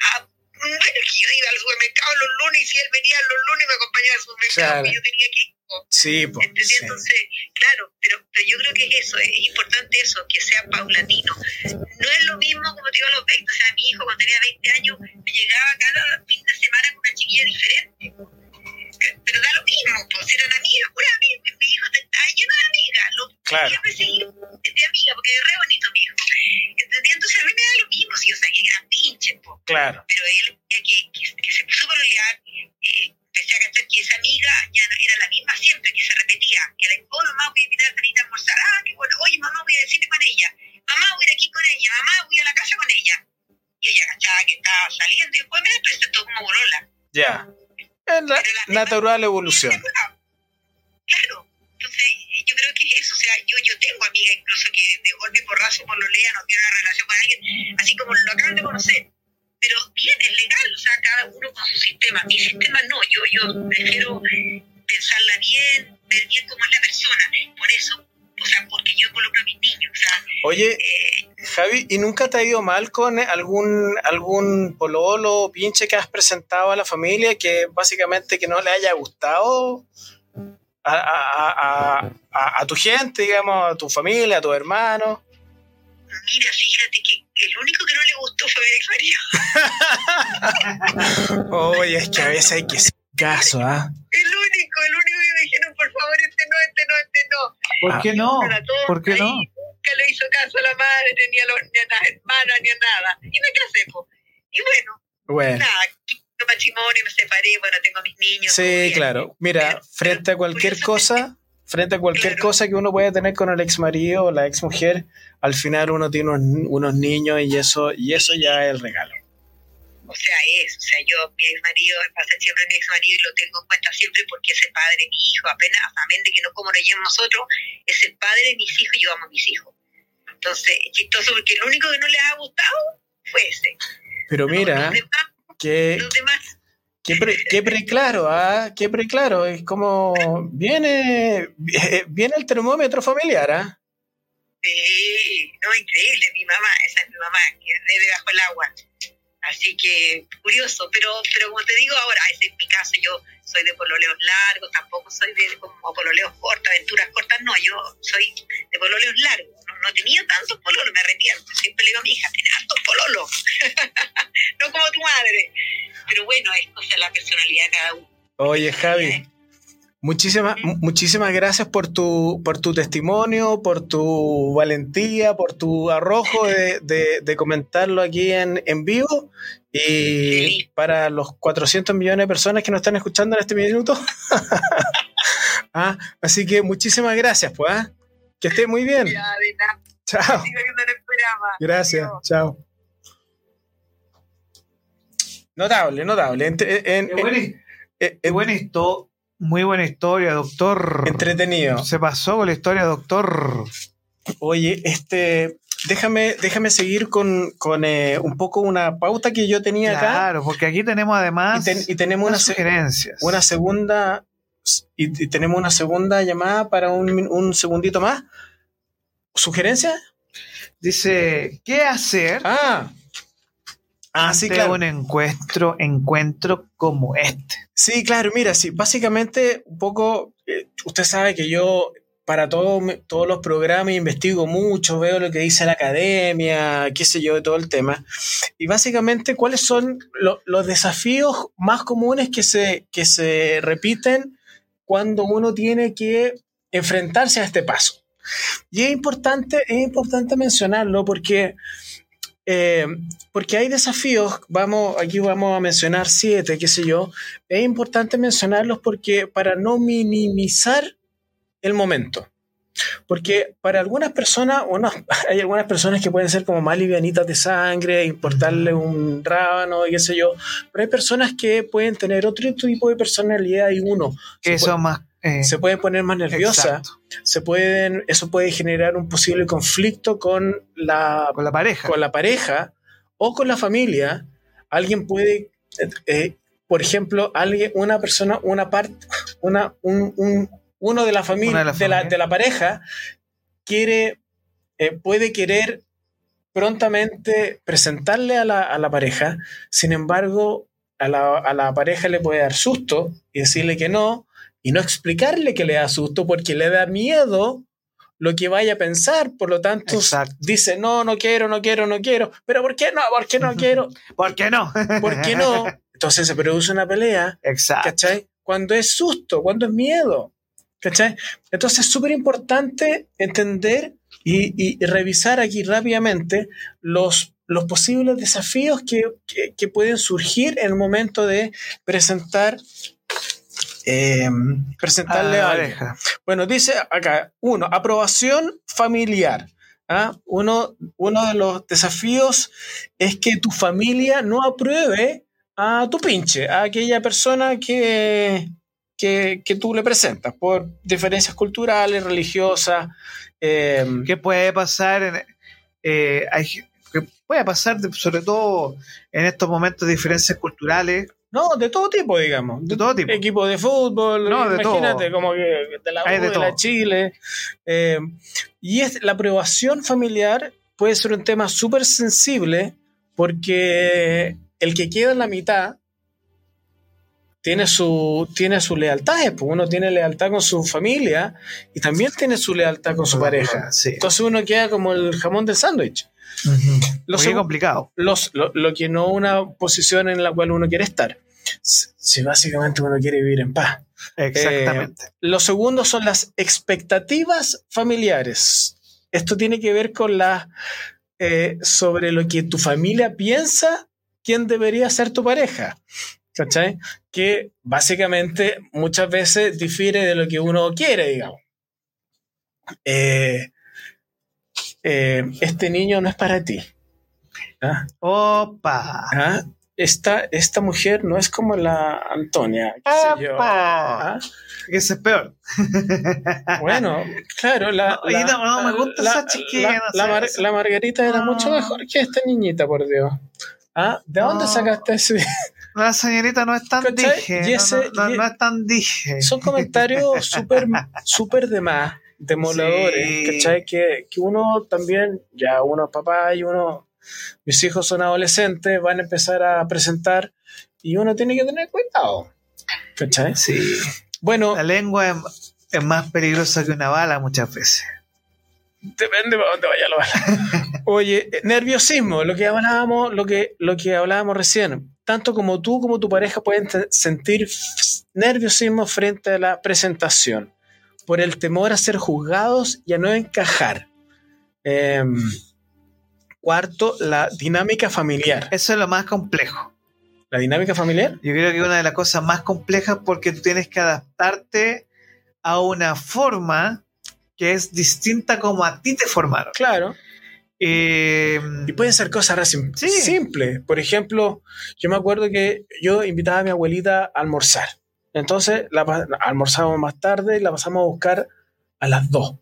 Ah, bueno, que yo iba al supermercado los lunes y si él venía los lunes me acompañaba al supermercado y yo tenía que ir. Sí, pues. Entonces, claro, pero, pero, yo creo que es eso, es importante eso, que sea paulatino. No es lo mismo como te digo a los 20, o sea, mi hijo cuando tenía 20 años me llegaba cada fin de semana con una chiquilla diferente. Pero da lo mismo, pues eran amigas, pura amiga, mi hijo está lleno de amigas, lo claro. siempre seguí de amiga, porque es re bonito mi hijo. ¿Entendí? Entonces a mí me da lo mismo si yo sabía que eran pinches, pues. Claro. Pero él, que, que, que se puso a pelear, eh, empecé a cachar que esa amiga ya no era la misma siempre, que se repetía, que era, oh mamá, voy a invitar a Tanita a almorzar, ah, qué bueno, oye mamá, voy a decirte con ella, mamá, voy a ir aquí con ella, mamá, voy a la casa con ella. Y ella cachaba que estaba saliendo y después me presentó como borola. Ya. Es la, natural evolución. Claro. Yo creo que es eso. O sea, yo, yo tengo amigas incluso que de golpe y porrazo por lo lea no tiene una relación con alguien, así como lo acaban de conocer. Pero bien, es legal, o sea, cada uno con su sistema sistema. Mi sistema no, yo, yo prefiero pensarla bien, ver bien cómo es la persona. Por eso, o sea, porque yo involucro a mis niños. O sea, Oye, eh, Javi, ¿y nunca te ha ido mal con algún, algún pololo o pinche que has presentado a la familia que básicamente que no le haya gustado a, a- a- a- a tu gente, digamos, a tu familia, a tu hermano? mira, fíjate que el único que no le gustó fue mi ex marido. (laughs) Oye, es que a veces hay que hacer caso, ¿ah? El único, el único que me dijeron, por favor, este no, este no, este no. ¿Por qué no? ¿Por qué ahí, no? Nunca le hizo caso a la madre, ni a, los, ni a las hermanas, ni a nada. Y me casé, po. Y bueno, Bueno, nada, matrimonio, me separé, bueno, tengo mis niños. sí, bien. claro. Mira, Pero- frente a cualquier cosa, frente a cualquier Claro. cosa que uno pueda tener con el ex marido o la ex mujer, al final uno tiene unos, unos niños y eso, y eso ya es el regalo. O sea, es, o sea, yo, mi ex marido, pasa siempre mi ex marido y lo tengo en cuenta siempre porque es el padre de mi hijo, apenas, amén de que no como lo nosotros, es el padre de mis hijos y yo amo a mis hijos. Entonces, es chistoso porque el único que no les ha gustado fue ese. Pero mira, que, Qué, pre, qué preclaro, ¿ah? Qué preclaro. Es como viene, viene el termómetro familiar, ¿ah? Sí, no, increíble, mi mamá, esa es mi mamá, que bebe bajo el agua. Así que curioso, pero pero como te digo ahora, ese es mi caso, yo soy de pololeos largos, tampoco soy de como pololeos cortos, aventuras cortas, no, yo soy de pololeos largos, no, tenía tantos pololos, me arrepiento, siempre le digo a mi hija, tenés hartos pololos, (laughs) no como tu madre, pero bueno, es cosa de la personalidad de cada uno. Oye, Javi, muchísimas, mu- muchísimas gracias por tu, por tu testimonio, por tu valentía, por tu arrojo de, de- de comentarlo aquí en, en vivo. Y para los 400 millones de personas que nos están escuchando en este minuto. (laughs) Ah, así que muchísimas gracias, pues. ¿ah? Que esté muy bien. Ya, de nada, Chao. Gracias, Adiós. chao. Notable, notable. Entre- en- Qué en- buena, qué buena histo- muy buena historia, doctor. entretenido. Se pasó con la historia, doctor. Oye, este, déjame, déjame seguir con, con, eh, un poco una pauta que yo tenía acá. Claro, porque aquí tenemos Y, además ten- y tenemos una, unas se- sugerencias. una segunda y, y tenemos una segunda llamada para un, un segundito más. ¿Sugerencia? Dice, ¿qué hacer Ah. Ah, sí, claro. un encuentro, encuentro como este? Sí, claro, mira, sí, básicamente un poco, eh, usted sabe que yo para todo, todos los programas investigo mucho, veo lo que dice la academia, qué sé yo, de todo el tema. Y básicamente, ¿cuáles son lo- los desafíos más comunes que se, que se repiten cuando uno tiene que enfrentarse a este paso? Y es importante, es importante mencionarlo porque eh, porque hay desafíos, vamos, aquí vamos a mencionar siete, qué sé yo, es importante mencionarlos porque para no minimizar el momento. Porque para algunas personas, bueno, (laughs) hay algunas personas que pueden ser como más livianitas de sangre, importarle un rábano, y qué sé yo, pero hay personas que pueden tener otro tipo de personalidad y uno Que se, son más... eh, puede, se puede poner más nerviosa, exacto, se pueden, eso puede generar un posible conflicto con la con la pareja. con la pareja o con la familia, alguien puede, eh, eh, por ejemplo, alguien, una persona, una parte, una, un, un- uno de la familia, de la de, la, familia. de la pareja, quiere, eh, puede querer prontamente presentarle a la, a la pareja, sin embargo, a la, a la pareja le puede dar susto y decirle que no, y no explicarle que le da susto porque le da miedo lo que vaya a pensar, por lo tanto Exacto. dice, no, no quiero, no quiero, no quiero, pero ¿por qué no? ¿Por qué no quiero? (laughs) ¿Por qué no? ¿Por qué no? (laughs) Entonces se produce una pelea, Exacto. ¿cachai? Cuando es susto, cuando es miedo, ¿cachai? Entonces es súper importante entender y, revisar aquí rápidamente los, los posibles desafíos que, que- que pueden surgir en el momento de presentar, eh, presentarle A la a alguien. pareja. Bueno, dice acá, uno, aprobación familiar. ¿ah? Uno, uno de los desafíos es que tu familia no apruebe a tu pinche, a aquella persona que, que, que tú le presentas por diferencias culturales, religiosas. eh, ¿Qué puede pasar? En, eh, hay, que puede pasar, de- sobre todo en estos momentos de diferencias culturales, No, de todo tipo, digamos. De todo tipo. Equipo de fútbol, No, de imagínate, todo. como que de la U, de de, la. Chile. Eh, y es, la aprobación familiar puede ser un tema súper sensible porque el que queda en la mitad tiene su, tiene su lealtad. pues uno tiene lealtad con su familia y también tiene su lealtad con su pareja. Sí. Entonces uno queda como el jamón del sándwich. Lo Muy complicado. los- lo, lo que no una posición en la cual uno quiere estar. Si si básicamente uno quiere vivir en paz. Exactamente. Lo segundo son las expectativas familiares. Esto tiene que ver con la eh, sobre lo que tu familia piensa quién debería ser tu pareja. ¿Cachai? Que básicamente muchas veces difiere de lo que uno quiere, digamos. Eh, eh, este niño no es para ti. ¿Ah? Opa. ¿Ah? Esta, esta mujer no es como la Antonia. qué sé yo. Opa. ¿Ah? Ese es peor. (laughs) Bueno, claro, la, no, no, me gusta la- esa chiquilla, la- no sé, Mar- sé. Margarita era mucho mejor que esta niñita, por Dios. ¿Ah? ¿De dónde sacaste ese? La señorita no es tan ¿Cachai? dije. No, ese- no, no, y- no es tan dije. Son comentarios súper súper de más, demoledores, Sí. ¿cachai? Que, que uno también, ya uno es papá y uno, mis hijos son adolescentes, van a empezar a presentar y uno tiene que tener cuidado, ¿cachai? Sí. Bueno, La lengua es, es más peligrosa que una bala muchas veces. Depende para dónde vaya la bala. (laughs) Oye, eh, nerviosismo, lo que hablábamos, lo que, lo que hablábamos recién. Tanto como tú como tu pareja pueden sentir nerviosismo frente a la presentación, por el temor a ser juzgados y a no encajar. Em, cuarto, la dinámica familiar. Eso es lo más complejo. ¿La dinámica familiar? Yo creo que una de las cosas más complejas porque tú tienes que adaptarte a una forma que es distinta como a ti te formaron. Claro. Eh, Y pueden ser cosas sim- Sí. simples. Por ejemplo, yo me acuerdo que yo invitaba a mi abuelita a almorzar. Entonces la, pa- almorzábamos más tarde y la pasamos a buscar a las 2.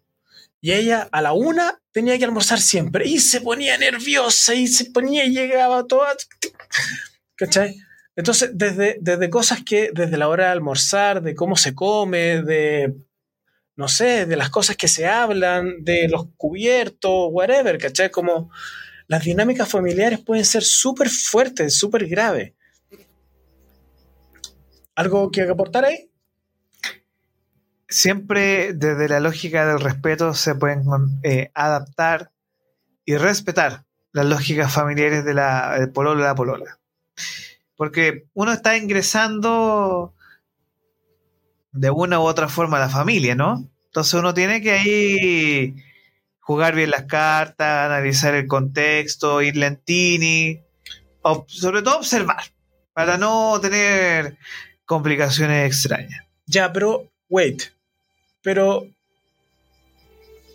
Y ella a la una tenía que almorzar siempre. Y se ponía nerviosa y se ponía y llegaba toda. ¿Cachai? Entonces, desde, desde cosas que, desde la hora de almorzar, de cómo se come, de, no sé, de las cosas que se hablan, de los cubiertos, whatever, ¿cachai? Como las dinámicas familiares pueden ser súper fuertes, súper graves. ¿Algo que aportar ahí? siempre desde la lógica del respeto se pueden eh, adaptar y respetar las lógicas familiares de la, del pololo y la polola. Porque uno está ingresando de una u otra forma la familia, ¿no? Entonces uno tiene que ahí jugar bien las cartas, analizar el contexto, ir lentini, ob- sobre todo observar, para no tener complicaciones extrañas. Ya, pero, wait. Pero,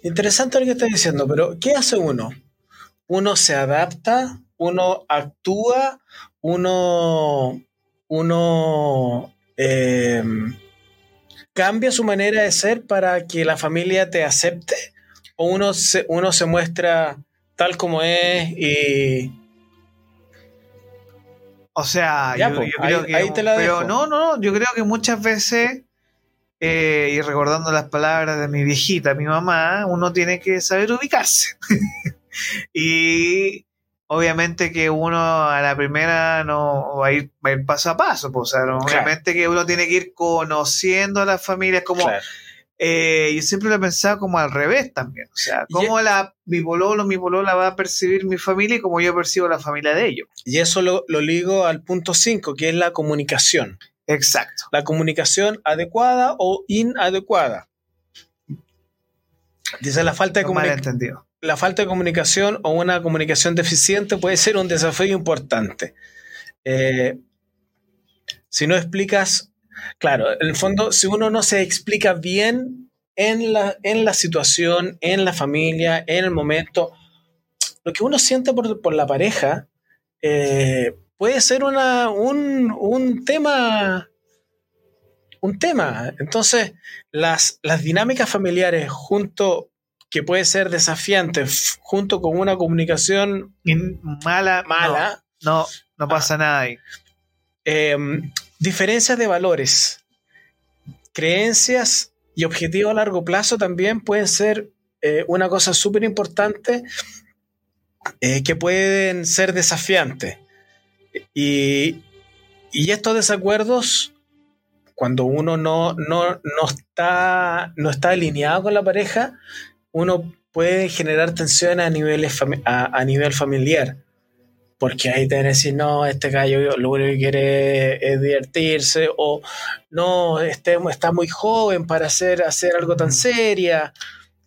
interesante lo que estás diciendo, pero ¿qué hace uno? Uno se adapta, uno actúa, uno, uno eh, cambia su manera de ser para que la familia te acepte, o uno se, uno se muestra tal como es y... O sea, Ya, yo, pues, yo creo ahí- que. ahí te la pero dejo. no, no, no, yo creo que muchas veces, eh, y recordando las palabras de mi viejita, mi mamá, uno tiene que saber ubicarse. (laughs) y obviamente que uno a la primera no va a ir, va a ir paso a paso, pues, o sea, no- Claro. obviamente que uno tiene que ir conociendo a las familias como. Claro. Eh, yo siempre lo he pensado como al revés también. O sea, Y- cómo la, mi pololo, mi polola va a percibir mi familia y cómo yo percibo la familia de ellos. Y eso lo, lo ligo al punto 5, que es la comunicación. Exacto. la comunicación adecuada o inadecuada. Dice la falta de, comuni- Malentendido. La falta de comunicación o una comunicación deficiente puede ser un desafío importante. Eh, si no explicas, claro, en el fondo, si uno no se explica bien en la, en la situación, en la familia, en el momento, lo que uno siente por, por la pareja eh, puede ser una, un, un tema un tema. Entonces, las, las dinámicas familiares junto, que puede ser desafiante, junto con una comunicación mala. mala, No, no, no pasa nada ahí. em, diferencias de valores, creencias y objetivos a largo plazo también pueden ser eh, una cosa súper importante eh, que pueden ser desafiantes. Y, y estos desacuerdos, cuando uno no, no, no, está, no está alineado con la pareja, uno puede generar tensiones a, niveles a, a nivel familiar. Porque ahí te van a decir, no, este gallo lo único que quiere es divertirse, o no, este está muy joven para hacer, hacer algo tan seria.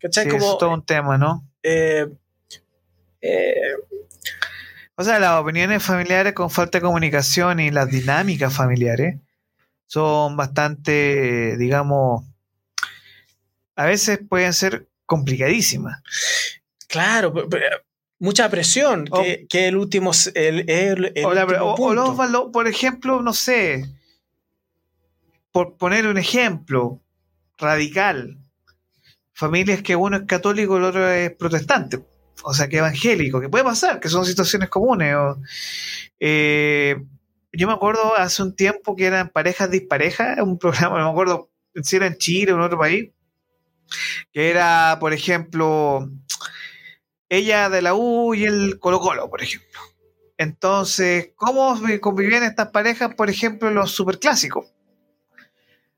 ¿Cachai? Como, es todo un tema, ¿no? Eh, eh, o sea, las opiniones familiares con falta de comunicación y las dinámicas familiares son bastante, digamos, a veces pueden ser complicadísimas. Claro, mucha presión, que, el último... El, el, o, los por ejemplo, no sé, por poner un ejemplo radical, familias que uno es católico y el otro es protestante o sea, que evangélico, que puede pasar, que son situaciones comunes. Eh, yo me acuerdo hace un tiempo que eran parejas disparejas, un programa, no me acuerdo si era en Chile o en otro país, que era, por ejemplo, ella de la U y el Colo Colo, por ejemplo. Entonces, ¿cómo convivían estas parejas, por ejemplo, los superclásicos?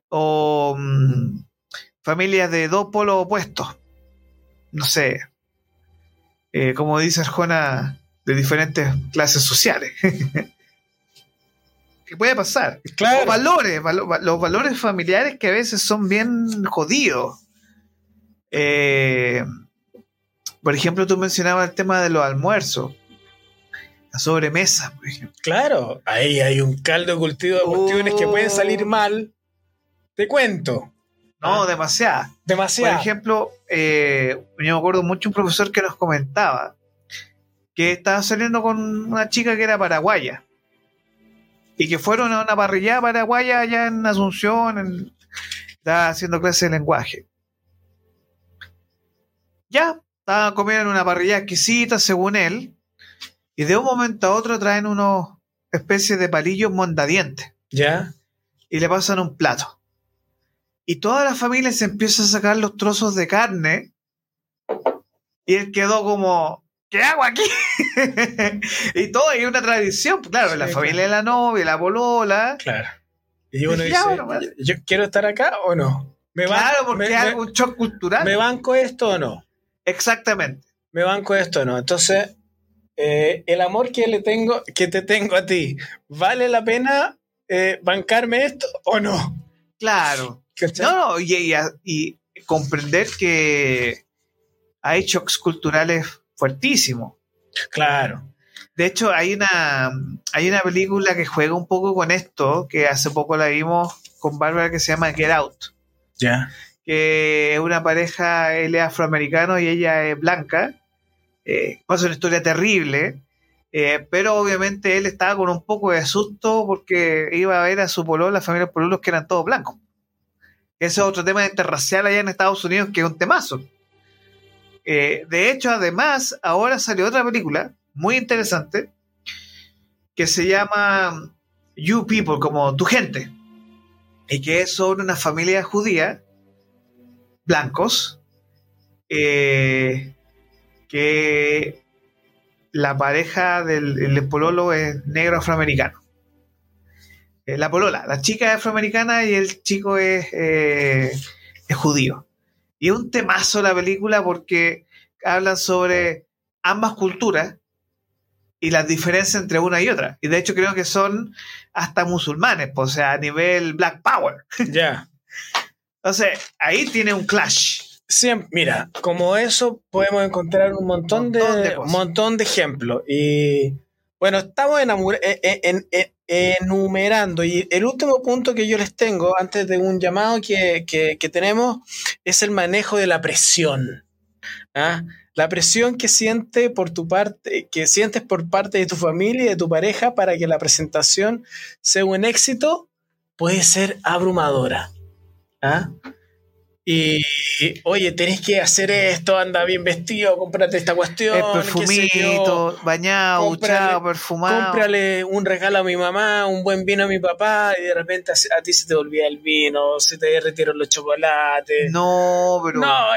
O mm, familias de dos polos opuestos. No sé, eh, como dice Arjona, de diferentes clases sociales. (laughs) ¿Qué puede pasar? Claro. valores, los valores familiares que a veces son bien jodidos. Eh, por ejemplo, tú mencionabas el tema de los almuerzos. La sobremesa, por ejemplo. Claro, ahí hay un caldo cultivo de cuestiones que pueden salir oh. mal. Te cuento. No, ah. demasiado. Demasiado. Por ejemplo, eh, yo me acuerdo mucho un profesor que nos comentaba que estaba saliendo con una chica que era paraguaya y que fueron a una parrillada paraguaya allá en Asunción, en, estaba haciendo clases de lenguaje. Ya, estaban comiendo en una parrilla exquisita, según él, y de un momento a otro traen unos especies de palillos mondadientes. Ya. Y le pasan un plato. Y toda la familia se empieza a sacar los trozos de carne. Y él quedó como, ¿qué hago aquí? (laughs) y todo, hay una tradición, pues, claro, la familia de la novia, la bolola. Claro. Y uno dice, ¿yo quiero estar acá o no? ¿Me claro, porque hay un shock cultural. ¿Me banco esto o no? Exactamente. ¿Me banco esto no? Entonces, eh, el amor que le tengo, que te tengo a ti, ¿vale la pena eh, bancarme esto o no? Claro. No, no, y, comprender que hay shocks culturales fuertísimos. Claro. De hecho, hay una, hay una película que juega un poco con esto, que hace poco la vimos con Bárbara, que se llama Get Out. Ya. Que es una pareja, él es afroamericano y ella es blanca. Eh, pasa una historia terrible. Eh, pero obviamente él estaba con un poco de susto porque iba a ver a su pololo, la familia de pololos que eran todos blancos. Ese es otro tema interracial allá en Estados Unidos que es un temazo. Eh, de hecho, además, ahora salió otra película muy interesante que se llama You People, como tu gente, y que es sobre una familia judía, blancos, eh, que la pareja del pololo es negro afroamericano. Eh, la polola, la chica es afroamericana y el chico es, eh, es judío. Y es un temazo la película porque hablan sobre ambas culturas y las diferencias entre una y otra. Y de hecho creo que son hasta musulmanes, pues, o sea, a nivel Black Power. Ya. Entonces, ahí tiene un clash. Mira, como eso podemos encontrar un montón, de, montón de ejemplos. Y bueno, estamos en, enumerando y el último punto que yo les tengo antes de un llamado que, tenemos es el manejo de la presión. ¿ah? La presión que siente por tu parte, que sientes por parte de tu familia y de tu pareja para que la presentación sea un éxito puede ser abrumadora. ¿Ah? Y, oye, tenés que hacer esto, anda bien vestido, cómprate esta cuestión. El perfumito, bañado, duchado, perfumado. Cómprale un regalo a mi mamá, un buen vino a mi papá, y de repente a, ti se te olvida el vino, se te derritieron los chocolates. No, pero. No,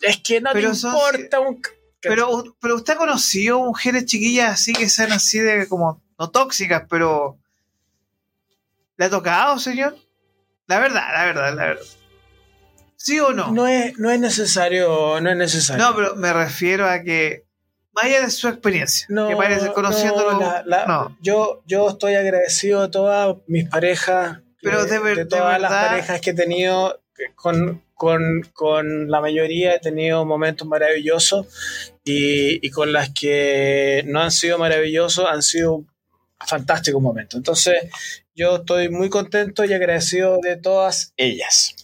es que no te importa un. Pero, pero usted ha conocido mujeres chiquillas así que sean así de como, no tóxicas, pero. ¿Le ha tocado, señor? La verdad, la verdad, la verdad. ¿Sí o no? No es, no es necesario, no es necesario. No, pero me refiero a que vaya de su experiencia. No, que parece conociéndolo. No, Yo, yo estoy agradecido a todas mis parejas. Pero de, de todas las parejas que he tenido, con, con, con, la mayoría he tenido momentos maravillosos y, y, con las que no han sido maravillosos han sido fantásticos momentos. Entonces, yo estoy muy contento y agradecido de todas ellas.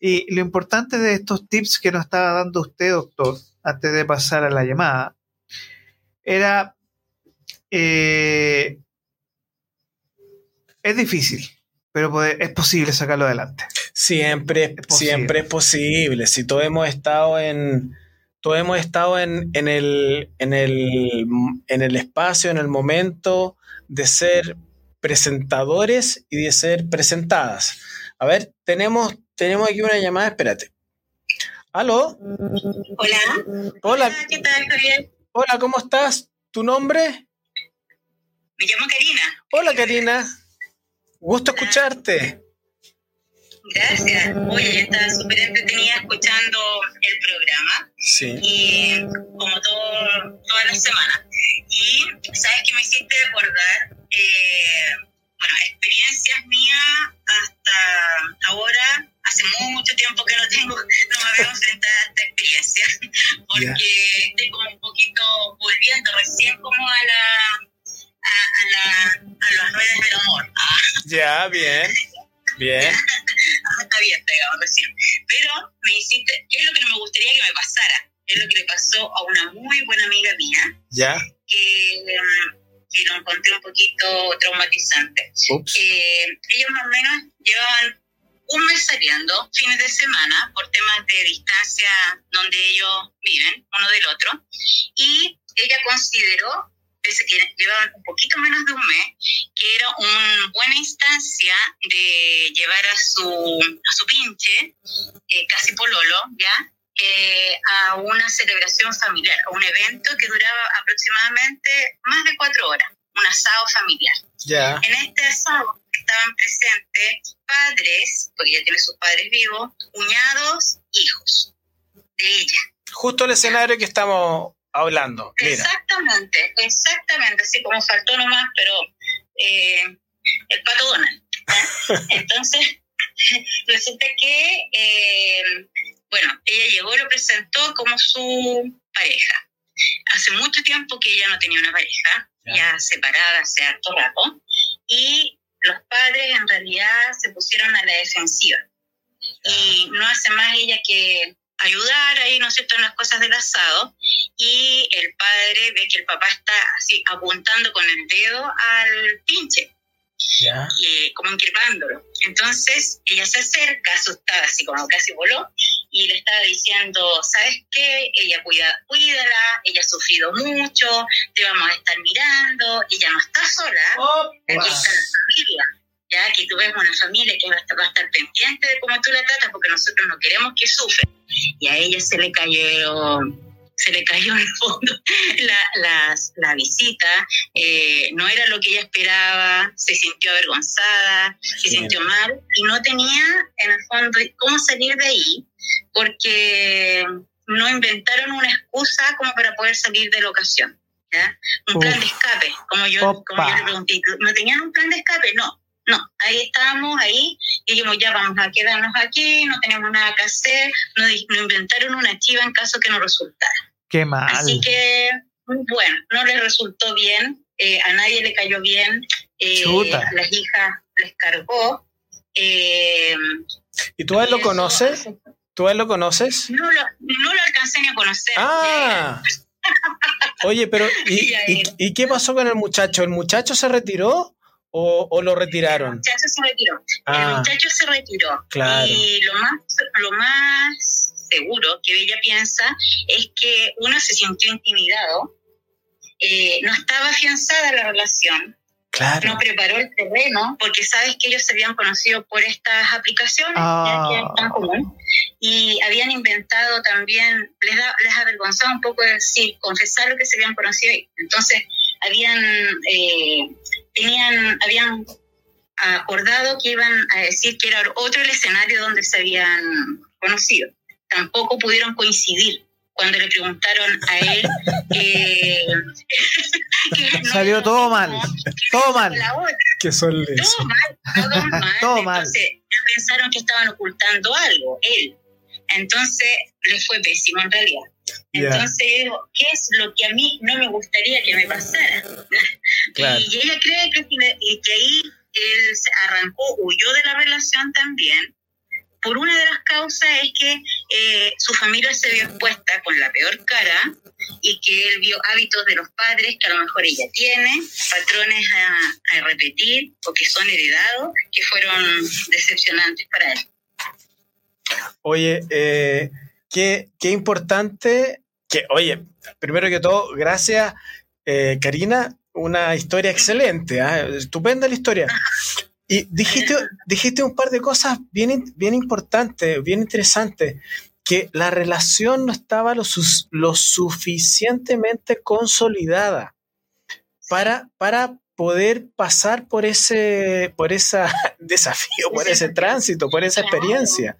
Y lo importante de estos tips que nos estaba dando usted, doctor, antes de pasar a la llamada, era... Eh, es difícil, pero es posible sacarlo adelante. Siempre, es siempre es posible. Si todos hemos estado en, todos hemos estado en, en, el, en, el, en el espacio, en el momento de ser presentadores y de ser presentadas. A ver, tenemos, tenemos aquí una llamada, espérate. ¿Aló? Hola. Hola. ¿Qué tal, Javier? Hola, ¿cómo estás? ¿Tu nombre? Me llamo Karina. Hola, Karina. Gusto escucharte. Gracias. Oye, yo estaba súper entretenida escuchando el programa. Sí. Y como todo, todas las semanas. Y sabes que me hiciste recordar, eh, bueno, experiencias mías hasta ahora, hace mucho tiempo que no tengo, no me veo enfrentada a esta experiencia, (laughs) porque estoy como un poquito volviendo recién como a la a, a, la, a las ruedas del amor. (laughs) Ya, bien. Bien. (laughs) Está bien, pegado recién. Pero me hiciste, es lo que no me gustaría que me pasara. Es lo que le pasó a una muy buena amiga mía. Ya. Que, que lo encontré un poquito traumatizante. Eh, ellos más o menos llevaban un mes saliendo, fines de semana, por temas de distancia donde ellos viven, uno del otro. Y ella consideró que llevaban un poquito menos de un mes, que era una buena instancia de llevar a su, a su pinche, eh, casi pololo, ¿ya? Eh, a una celebración familiar, a un evento que duraba aproximadamente más de cuatro horas, un asado familiar. Ya. En este asado estaban presentes padres, porque ella tiene sus padres vivos, cuñados, hijos de ella. Justo el escenario que estamos hablando. Exactamente, exactamente, así como faltó nomás, pero eh, el pato Donald. (laughs) Entonces, (laughs) resulta que, eh, bueno, ella llegó y lo presentó como su pareja. Hace mucho tiempo que ella no tenía una pareja, ya, separada hace harto rato, y los padres en realidad se pusieron a la defensiva. Y no hace más ella que ayudar ahí, ¿no es cierto?, en las cosas del asado, y el padre ve que el papá está así apuntando con el dedo al pinche, Y, como increpándolo. Entonces ella se acerca, asustada, así como casi voló, y le estaba diciendo, ¿sabes qué? Ella cuida, cuídala, ella ha sufrido mucho, te vamos a estar mirando, ella no está sola, aquí está la familia ya que tú ves una familia que va a, estar, va a estar pendiente de cómo tú la tratas porque nosotros no queremos que sufra y a ella se le cayó se le cayó en el fondo (laughs) la, la, visita, eh, no era lo que ella esperaba, se sintió avergonzada, se sintió mal y no tenía en el fondo cómo salir de ahí porque no inventaron una excusa como para poder salir de la ocasión. ¿ya? Un plan de escape, como yo, como yo le pregunté, ¿no tenían un plan de escape? No, no, ahí estábamos, ahí, y dijimos, ya vamos a quedarnos aquí, no tenemos nada que hacer, nos, inventaron una chiva en caso que no resultara. Qué mal. Así que, bueno, no les resultó bien, eh, a nadie le cayó bien, eh, a las hijas les cargó. Eh, ¿Y tú a él lo conoces? ¿Tú a él lo conoces? No lo, no lo alcancé ni a conocer. Ah. (laughs) Oye, pero ¿y, ¿y, qué pasó con el muchacho? ¿El muchacho se retiró o, lo retiraron? El muchacho se retiró. El Ah. muchacho se retiró. Claro. Y lo más, lo más seguro que ella piensa es que uno se sintió intimidado, eh, no estaba afianzada la relación, Claro. no preparó el terreno, porque sabes que ellos se habían conocido por estas aplicaciones, ya que es tan común, y habían inventado también, les, da, les avergonzaba un poco decir, confesar lo que se habían conocido, entonces habían, eh, tenían, habían acordado que iban a decir que era otro el escenario donde se habían conocido. Tampoco pudieron coincidir cuando le preguntaron a él (laughs) eh, (laughs) que no Salió todo mal, todo mal. Que son Todo mal, todo (laughs) mal. Todo mal. Entonces, pensaron que estaban ocultando algo, él. Entonces, le fue pésimo en realidad. Entonces, digo, ¿qué es lo que a mí no me gustaría que me pasara? Claro. Y ella cree que, y que ahí él se arrancó, huyó de la relación también. Por una de las causas es que eh, su familia se vio expuesta con la peor cara y que él vio hábitos de los padres que a lo mejor ella tiene, patrones a, a repetir o que son heredados, que fueron decepcionantes para él. Oye, eh, qué, qué importante que, oye, primero que todo, gracias, eh, Karina, una historia excelente, ¿ah? estupenda la historia. Y dijiste, dijiste un par de cosas bien, bien importantes, bien interesantes, que la relación no estaba lo, sus- lo suficientemente consolidada para, para poder pasar por ese por (laughs) ese desafío, por ese tránsito, por esa experiencia.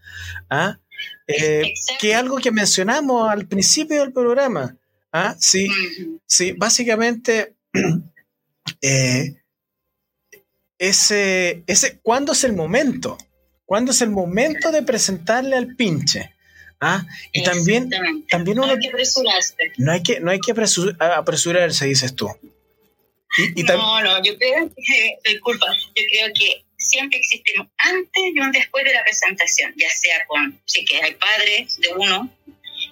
¿Ah? Eh, que es algo que mencionamos al principio del programa. ¿Ah? Sí, sí, básicamente (clears throat) eh, ese, ese, ¿cuándo es el momento? ¿Cuándo es el momento de presentarle al pinche? ¿Ah? Y también, también No uno hay que apresurarse. no hay que, no hay que apresu- apresurarse, dices tú. Y, y No, no, yo creo que, disculpa, yo creo que siempre existe un antes y un después de la presentación, ya sea con, si que hay padres de uno,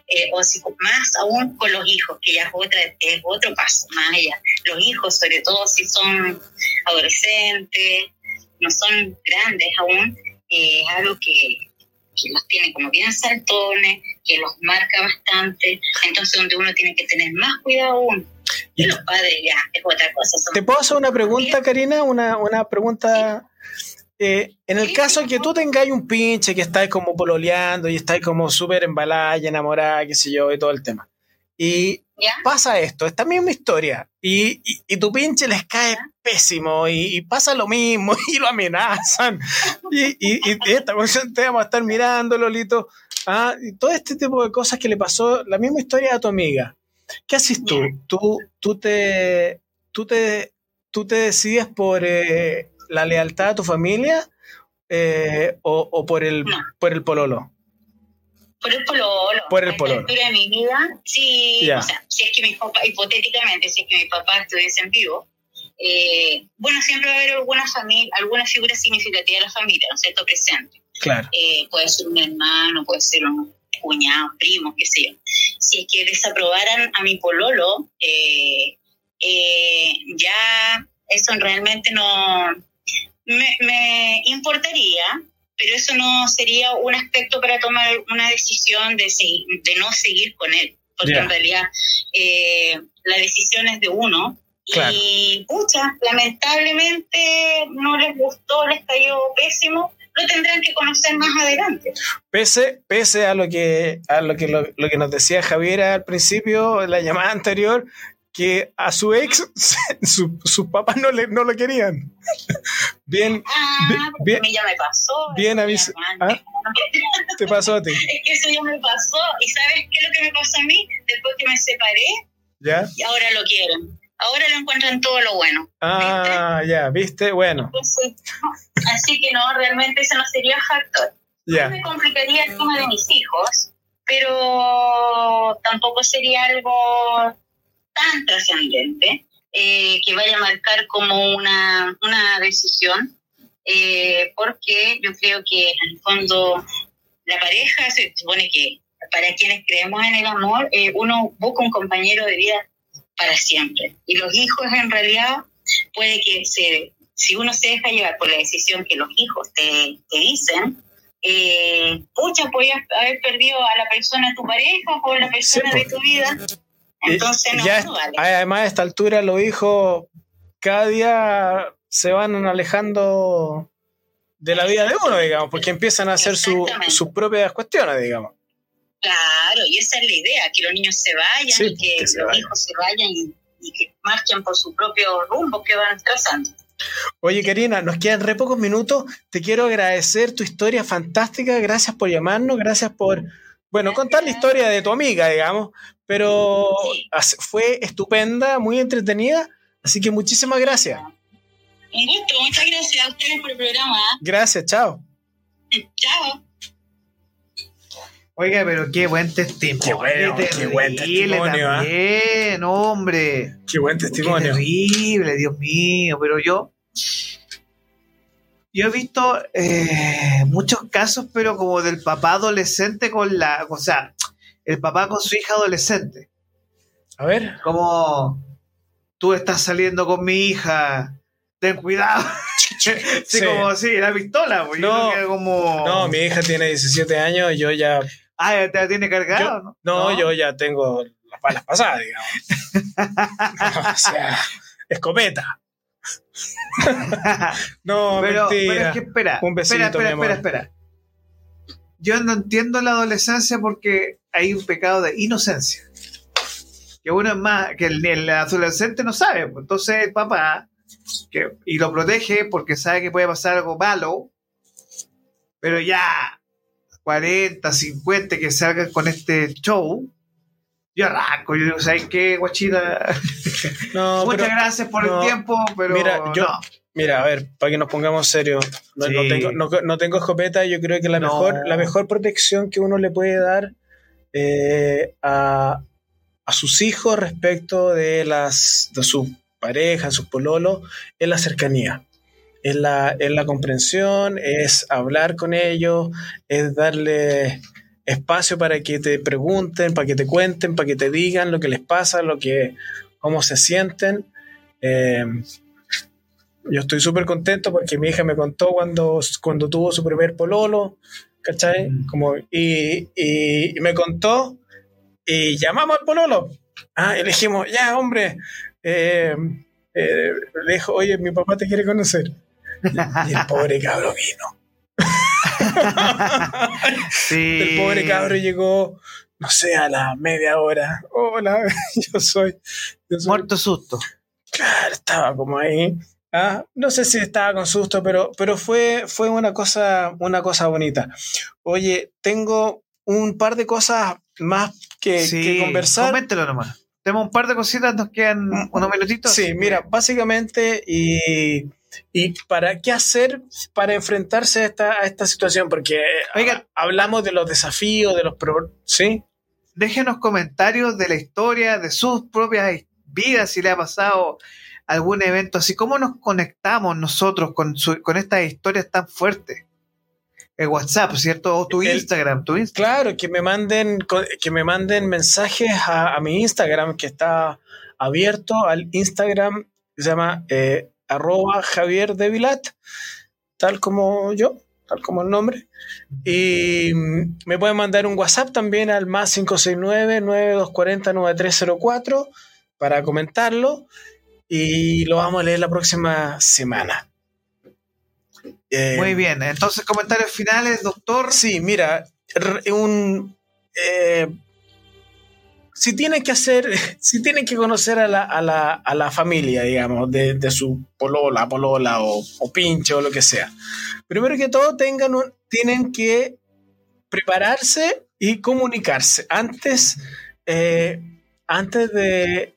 eh, o si más aún con los hijos, que ya es, otra, es otro paso, más allá. Los hijos, sobre todo si son adolescentes, no son grandes aún, eh, es algo que, que los tiene como bien saltones, que los marca bastante, entonces donde uno tiene que tener más cuidado aún. Y los padres ya es otra cosa. son- ¿Te puedo hacer una pregunta, Karina? Una, una pregunta. Eh, en el caso que tú tengáis un pinche que estáis como pololeando y estáis como súper embalada y enamorada, qué sé yo, y todo el tema. Y ¿Ya? pasa esto, esta misma historia, y, y, y tu pinche les cae pésimo, y, y pasa lo mismo, (laughs) y lo amenazan, y, esta cuestión te vamos a estar mirando, Lolito, ah, y todo este tipo de cosas que le pasó, la misma historia a tu amiga. ¿Qué haces tú? Ya. ¿Tú, tú, te, tú, te, tú te decides por eh, la lealtad a tu familia eh, o, o por, el, No. por el pololo? Por el pololo. Por el pololo. de mi vida, sí. O sea, si es que mis papás, hipotéticamente, si es que mis papás estuviesen vivos, eh, bueno, siempre va a haber alguna familia, alguna figura significativa de la familia, ¿no es cierto? Presente. Claro. Eh, puede ser un hermano, puede ser un cuñado, primo, qué sé yo. Si es que desaprobaran a mi pololo, eh, eh, ya eso realmente no me, me importaría, pero eso no sería un aspecto para tomar una decisión de, segui- de no seguir con él, porque en realidad eh, la decisión es de uno. Claro. Y, pucha, lamentablemente no les gustó, les cayó pésimo, lo tendrán que conocer más adelante. Pese, pese a lo que, a lo que, lo, lo que nos decía Javier al principio, en la llamada anterior, que a su ex, (laughs) su- sus papás no, le, no lo querían. Bien, Ah, Bien- a mí ya me pasó. bien eso avis- ya antes. (laughs) te pasó a ti, Es que eso ya me pasó. ¿Y sabes qué es lo que me pasó a mí? Después que me separé, ¿ya? y ahora lo quieren. Ahora lo encuentran todo lo bueno. Ah, ya, viste, bueno, no. así que no, realmente ese no sería factor. ya, Me complicaría el tema de mis hijos, pero tampoco sería algo tan trascendente eh, que vaya a marcar como una, una decisión, eh, porque yo creo que en el fondo la pareja se supone que para quienes creemos en el amor, eh, uno busca un compañero de vida para siempre. Y los hijos en realidad puede que se si uno se deja llevar por la decisión que los hijos te, te dicen, eh, pucha, podías haber perdido a la persona, tu pareja o a la persona Sí, de tu vida. Entonces, no, Ya no vale. además, a esta altura, los hijos cada día se van alejando de la vida de uno, digamos, porque empiezan a hacer su- sus propias cuestiones, digamos. Claro, y esa es la idea, que los niños se vayan Sí, y que, los vayan. hijos se vayan y, y que marchen por su propio rumbo que van trazando. Oye, Karina, nos quedan re pocos minutos. Te quiero agradecer tu historia fantástica. Gracias por llamarnos, gracias por, bueno, contar la historia de tu amiga, digamos, pero Sí. fue estupenda, muy entretenida. Así que muchísimas gracias. Un gusto, muchas gracias a ustedes por el programa. Gracias, chao. Chao. Oiga, pero qué buen testimonio. Qué bueno, qué buen testimonio, ¿ah? También, hombre. Qué buen Qué testimonio. terrible, Dios mío. Pero yo. Yo he visto eh, muchos casos, pero como del papá adolescente con la. O sea, el papá con su hija adolescente. A ver. Como. Tú estás saliendo con mi hija. Ten cuidado. sí, (laughs) Sí. como así, la pistola. pues, yo No. como. No, mi hija tiene 17 años y yo ya. Ah, ¿ya ¿te la tiene cargado? yo- ¿no? no, yo ya tengo las balas pasadas, digamos. (laughs) (laughs) o sea, escopeta. no, pero, mentira. pero es que espera, Un besito, espera, espera, espera, espera. Yo no entiendo la adolescencia porque hay un pecado de inocencia. Que uno es más, que el, el adolescente no sabe. pues, Entonces el papá, que, y lo protege porque sabe que puede pasar algo malo, pero ya 40, 50 que salgan con este show, yo arranco, yo digo, ¿sabes qué, guachita? No, (laughs) Muchas pero- gracias por no, el tiempo, pero mira, yo- no. Mira, a ver, para que nos pongamos serios, no, no tengo, no, no tengo escopeta, yo creo que la, mejor, la mejor protección que uno le puede dar eh, a, a sus hijos respecto de las de sus parejas, sus pololos, es la cercanía. Es la, es la comprensión, es hablar con ellos, es darle espacio para que te pregunten, para que te cuenten, para que te digan lo que les pasa, lo que, cómo se sienten. Eh, yo estoy súper contento porque mi hija me contó cuando, cuando tuvo su primer pololo, ¿cachai? Como, y, y- y me contó y llamamos al pololo. Ah, y le dijimos, ya, hombre, eh, eh, le dijo, oye, mi papá te quiere conocer. Y el pobre cabro vino. (laughs) Sí. El pobre cabro llegó, no sé, a la media hora. Hola, (laughs) yo soy. Yo soy Muerto susto. Claro, estaba como ahí. Ah, no sé si estaba con susto, pero, pero fue, fue una, cosa, una cosa bonita. Oye, tengo un par de cosas más que, Sí, que conversar. Coméntelo nomás. Tenemos un par de cositas, nos quedan unos minutitos. Sí, mira, básicamente, y, y para qué hacer para enfrentarse a esta, a esta situación, porque Oigan. ha- hablamos de los desafíos, de los pro- ¿sí? Déjenos comentarios de la historia, de sus propias vidas, si le ha pasado algún evento así. ¿Cómo nos conectamos nosotros con, su- con estas historias tan fuertes? El WhatsApp, ¿cierto? O tu El- Instagram, tu Instagram. Claro, que me manden, que me manden mensajes a, a mi Instagram, que está abierto al Instagram, que se llama eh, arroba Javier de Vilat, tal como yo, tal como el nombre. Y me pueden mandar un WhatsApp también al más 569-9240-9304 para comentarlo y lo vamos a leer la próxima semana. Eh, Muy bien. Entonces, comentarios finales, doctor. Sí, mira, un eh, si tienen que hacer, (laughs) si tienen que conocer a la, a la, a la familia, digamos, de, de su polola, polola o, o pinche o lo que sea. Primero que todo, tengan un- tienen que prepararse y comunicarse. Antes, eh, antes de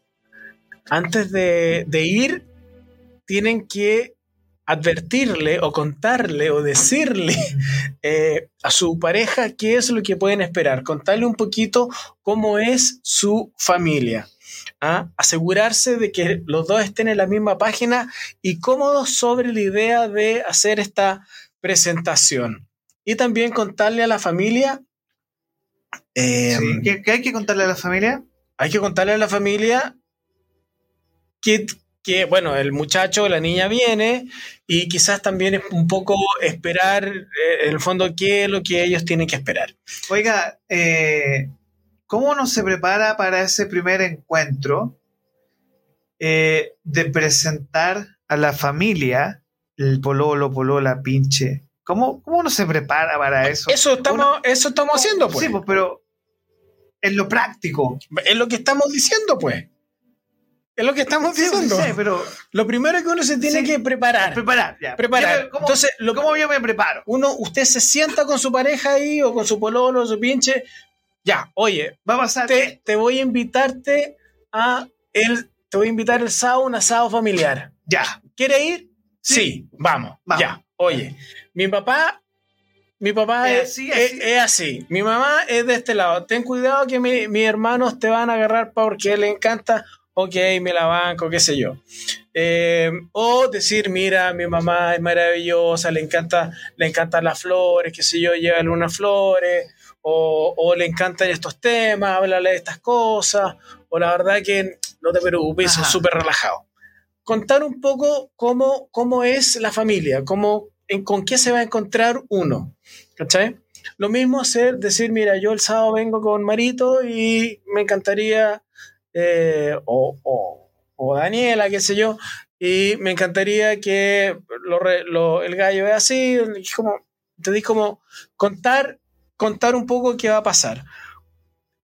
antes de, de ir, tienen que advertirle o contarle o decirle eh, a su pareja qué es lo que pueden esperar, contarle un poquito cómo es su familia. ¿ah? Asegurarse de que los dos estén en la misma página y cómodos sobre la idea de hacer esta presentación. Y también contarle a la familia. eh, Sí. ¿Qué, qué hay que contarle a la familia? hay que contarle a la familia que, que, bueno, el muchacho la niña viene y quizás también es un poco esperar, eh, en el fondo, qué es lo que ellos tienen que esperar. Oiga, eh, ¿cómo uno se prepara para ese primer encuentro eh, de presentar a la familia, el pololo, polola, pinche? ¿Cómo, cómo uno se prepara para eso? Eso estamos, eso estamos haciendo, pues. Sí, pues, pero en lo práctico. Es lo que estamos diciendo, pues. Es lo que estamos diciendo. Sí, pero Lo primero es que uno se tiene Sí. que preparar. preparar, ya. Preparar. ¿Cómo, Entonces, lo- ¿cómo yo me preparo? Uno, usted se sienta con su pareja ahí o con su pololo o su pinche. Ya, oye, Va a pasar te, te voy a invitarte a el, te voy a invitar el sábado un asado familiar. ya. ¿Quiere ir? Sí. Sí, vamos, Vamos. Ya. Oye, mi papá, mi papá Es es, así, es- así. es así. Mi mamá es de este lado. Ten cuidado que mi- mis hermanos te van a agarrar porque le encanta. Ok, me la banco, qué sé yo. Eh, o decir, mira, mi mamá es maravillosa, le encanta, le encantan las flores, qué sé yo, llévale unas flores, o, o le encantan estos temas, háblale de estas cosas, o la verdad que no te preocupes, son súper relajado. Contar un poco cómo, cómo es la familia, cómo, en, con qué se va a encontrar uno, ¿cachai? Lo mismo hacer, decir, mira, yo el sábado vengo con Marito y me encantaría, eh, o, o- o Daniela, qué sé yo, y me encantaría que lo lo- el gallo es así, como, entendí como contar, contar un poco qué va a pasar.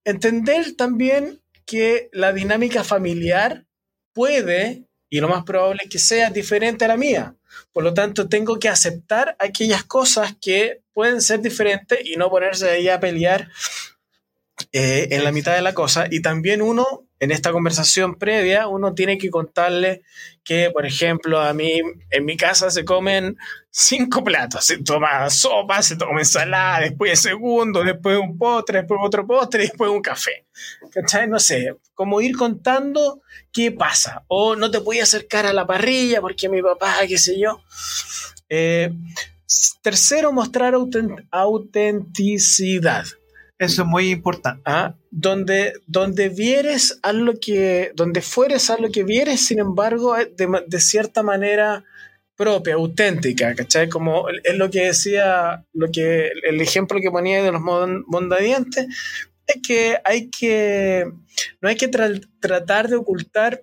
Entender también que la dinámica familiar puede, y lo más probable es que sea diferente a la mía. Por lo tanto, tengo que aceptar aquellas cosas que pueden ser diferentes y no ponerse ahí a pelear eh, en la mitad de la cosa. Y también uno, en esta conversación previa, uno tiene que contarle que, por ejemplo, a mí, en mi casa se comen cinco platos. Se toma sopa, se toma ensalada, después segundo, después un postre, después otro postre después un café. ¿Cachai? No sé, como ir contando qué pasa. O no te voy a acercar a la parrilla porque mi papá, qué sé yo. Eh, tercero, mostrar autent- autenticidad. Eso es muy importante. ¿ah? Donde, donde vieres a lo que, donde fueres a lo que vieres, sin embargo, de, de cierta manera propia, auténtica, ¿cachai? Como es lo que decía, lo que, el ejemplo que ponía de los mon- mondadientes, es que hay que, no hay que tra- tratar de ocultar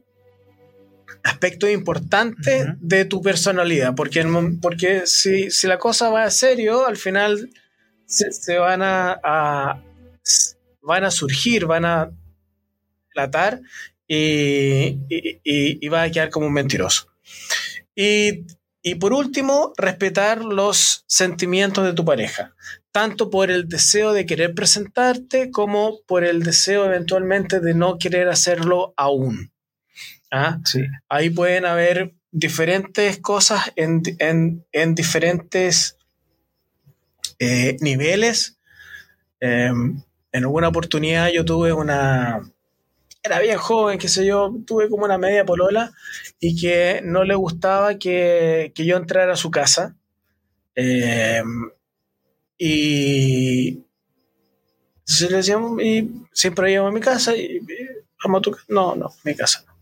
aspectos importantes de tu personalidad, porque, el porque si, si la cosa va a serio, al final se, se van a, van a surgir, van a latar y, y, y- y va a quedar como un mentiroso. Y, y por último, respetar los sentimientos de tu pareja, tanto por el deseo de querer presentarte como por el deseo eventualmente de no querer hacerlo aún. ¿Ah? Sí. ahí pueden haber diferentes cosas en, en- en diferentes eh, niveles. Eh, en alguna oportunidad yo tuve una... Era bien joven, qué sé yo, tuve como una media polola y que no le gustaba que, que yo entrara a su casa. Eh, y entonces le decíamos, y siempre íbamos a mi casa y, y, vamos a tu ca-". No, no, mi casa no.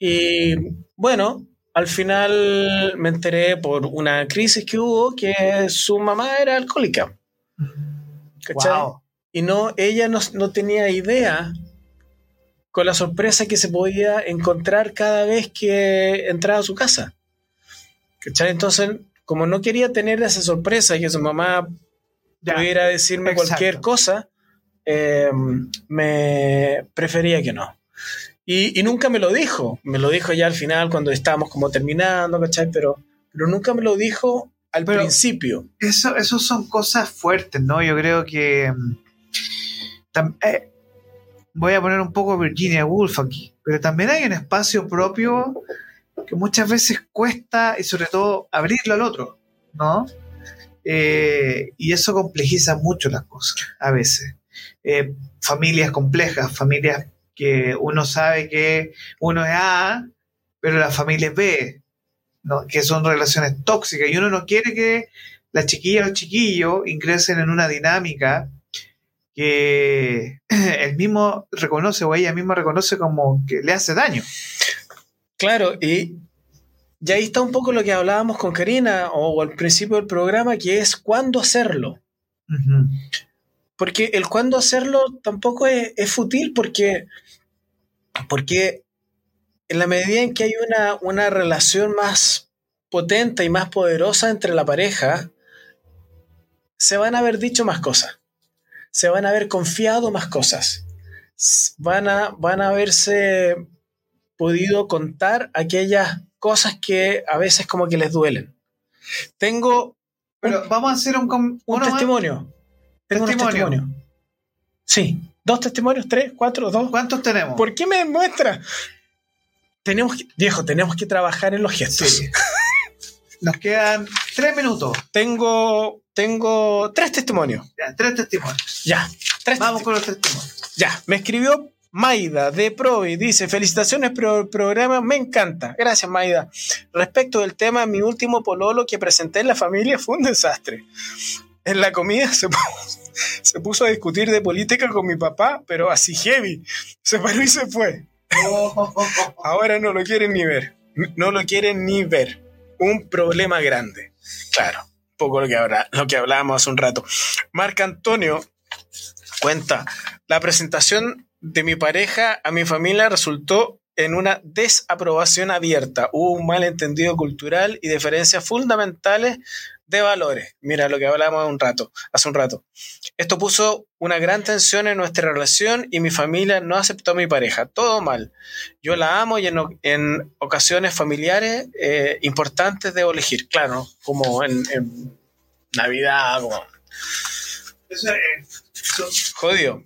Y bueno, al final me enteré por una crisis que hubo que su mamá era alcohólica. ¿cachai? Wow. Y no, ella no, no tenía idea con la sorpresa que se podía encontrar cada vez que entraba a su casa. ¿Cachai? Entonces, como no quería tener esa sorpresa que su mamá Ya. pudiera decirme Exacto. cualquier cosa, eh, me prefería que no. Y, y nunca me lo dijo. Me lo dijo ya al final cuando estábamos como terminando, ¿cachai? Pero, pero nunca me lo dijo al Pero- principio. Eso, eso son cosas fuertes, ¿no? Yo creo que. mm, eh, voy a poner un poco Virginia Woolf aquí, pero también hay un espacio propio que muchas veces cuesta y sobre todo abrirlo al otro, ¿no? Eh, y eso complejiza mucho las cosas a veces. Eh, familias complejas, familias que uno sabe que uno es A, pero la familia es B, que son relaciones tóxicas y uno no quiere que las chiquillas o los chiquillos ingresen en una dinámica que (clears throat) él mismo reconoce o ella misma reconoce como que le hace daño. Claro, y, y ahí está un poco lo que hablábamos con Karina o al principio del programa, que es cuándo hacerlo. Porque el cuándo hacerlo tampoco es, es fútil porque, porque en la medida en que hay una, una relación más potente y más poderosa entre la pareja, se van a haber dicho más cosas, se van a haber confiado más cosas, van a, van a haberse podido contar aquellas cosas que a veces como que les duelen. Tengo Pero vamos a hacer un, un uno testimonio. Tengo un Testimonio. testimonio. Sí. ¿Dos testimonios? ¿Tres? ¿Cuatro? ¿Dos? ¿Cuántos tenemos? ¿Por qué me demuestra? Tenemos que, viejo, tenemos que trabajar en los gestos. Sí. Nos quedan tres minutos. Tengo, tengo tres testimonios. Ya, tres testimonios. Ya. Tres Vamos con los testimonios. Ya. Me escribió Maida de Provi. Dice, felicitaciones por el programa. Me encanta. Gracias, Maida. Respecto del tema, mi último pololo que presenté en la familia fue un desastre. En la comida se (laughs) puso, se puso a discutir de política con mi papá, pero así heavy. Se paró y se fue. Ahora no lo quieren ni ver. No lo quieren ni ver. Un problema grande. Claro, un poco lo que, habrá, lo que hablábamos hace un rato. Marc Antonio cuenta, la presentación de mi pareja a mi familia resultó en una desaprobación abierta. Hubo un malentendido cultural y diferencias fundamentales de valores. Mira lo que hablábamos un rato, hace un rato. Esto puso una gran tensión en nuestra relación y mi familia no aceptó a mi pareja. Todo mal. Yo la amo y en, en ocasiones familiares eh, importantes debo elegir. Claro, como en, en Navidad, como Eso es, son jodido.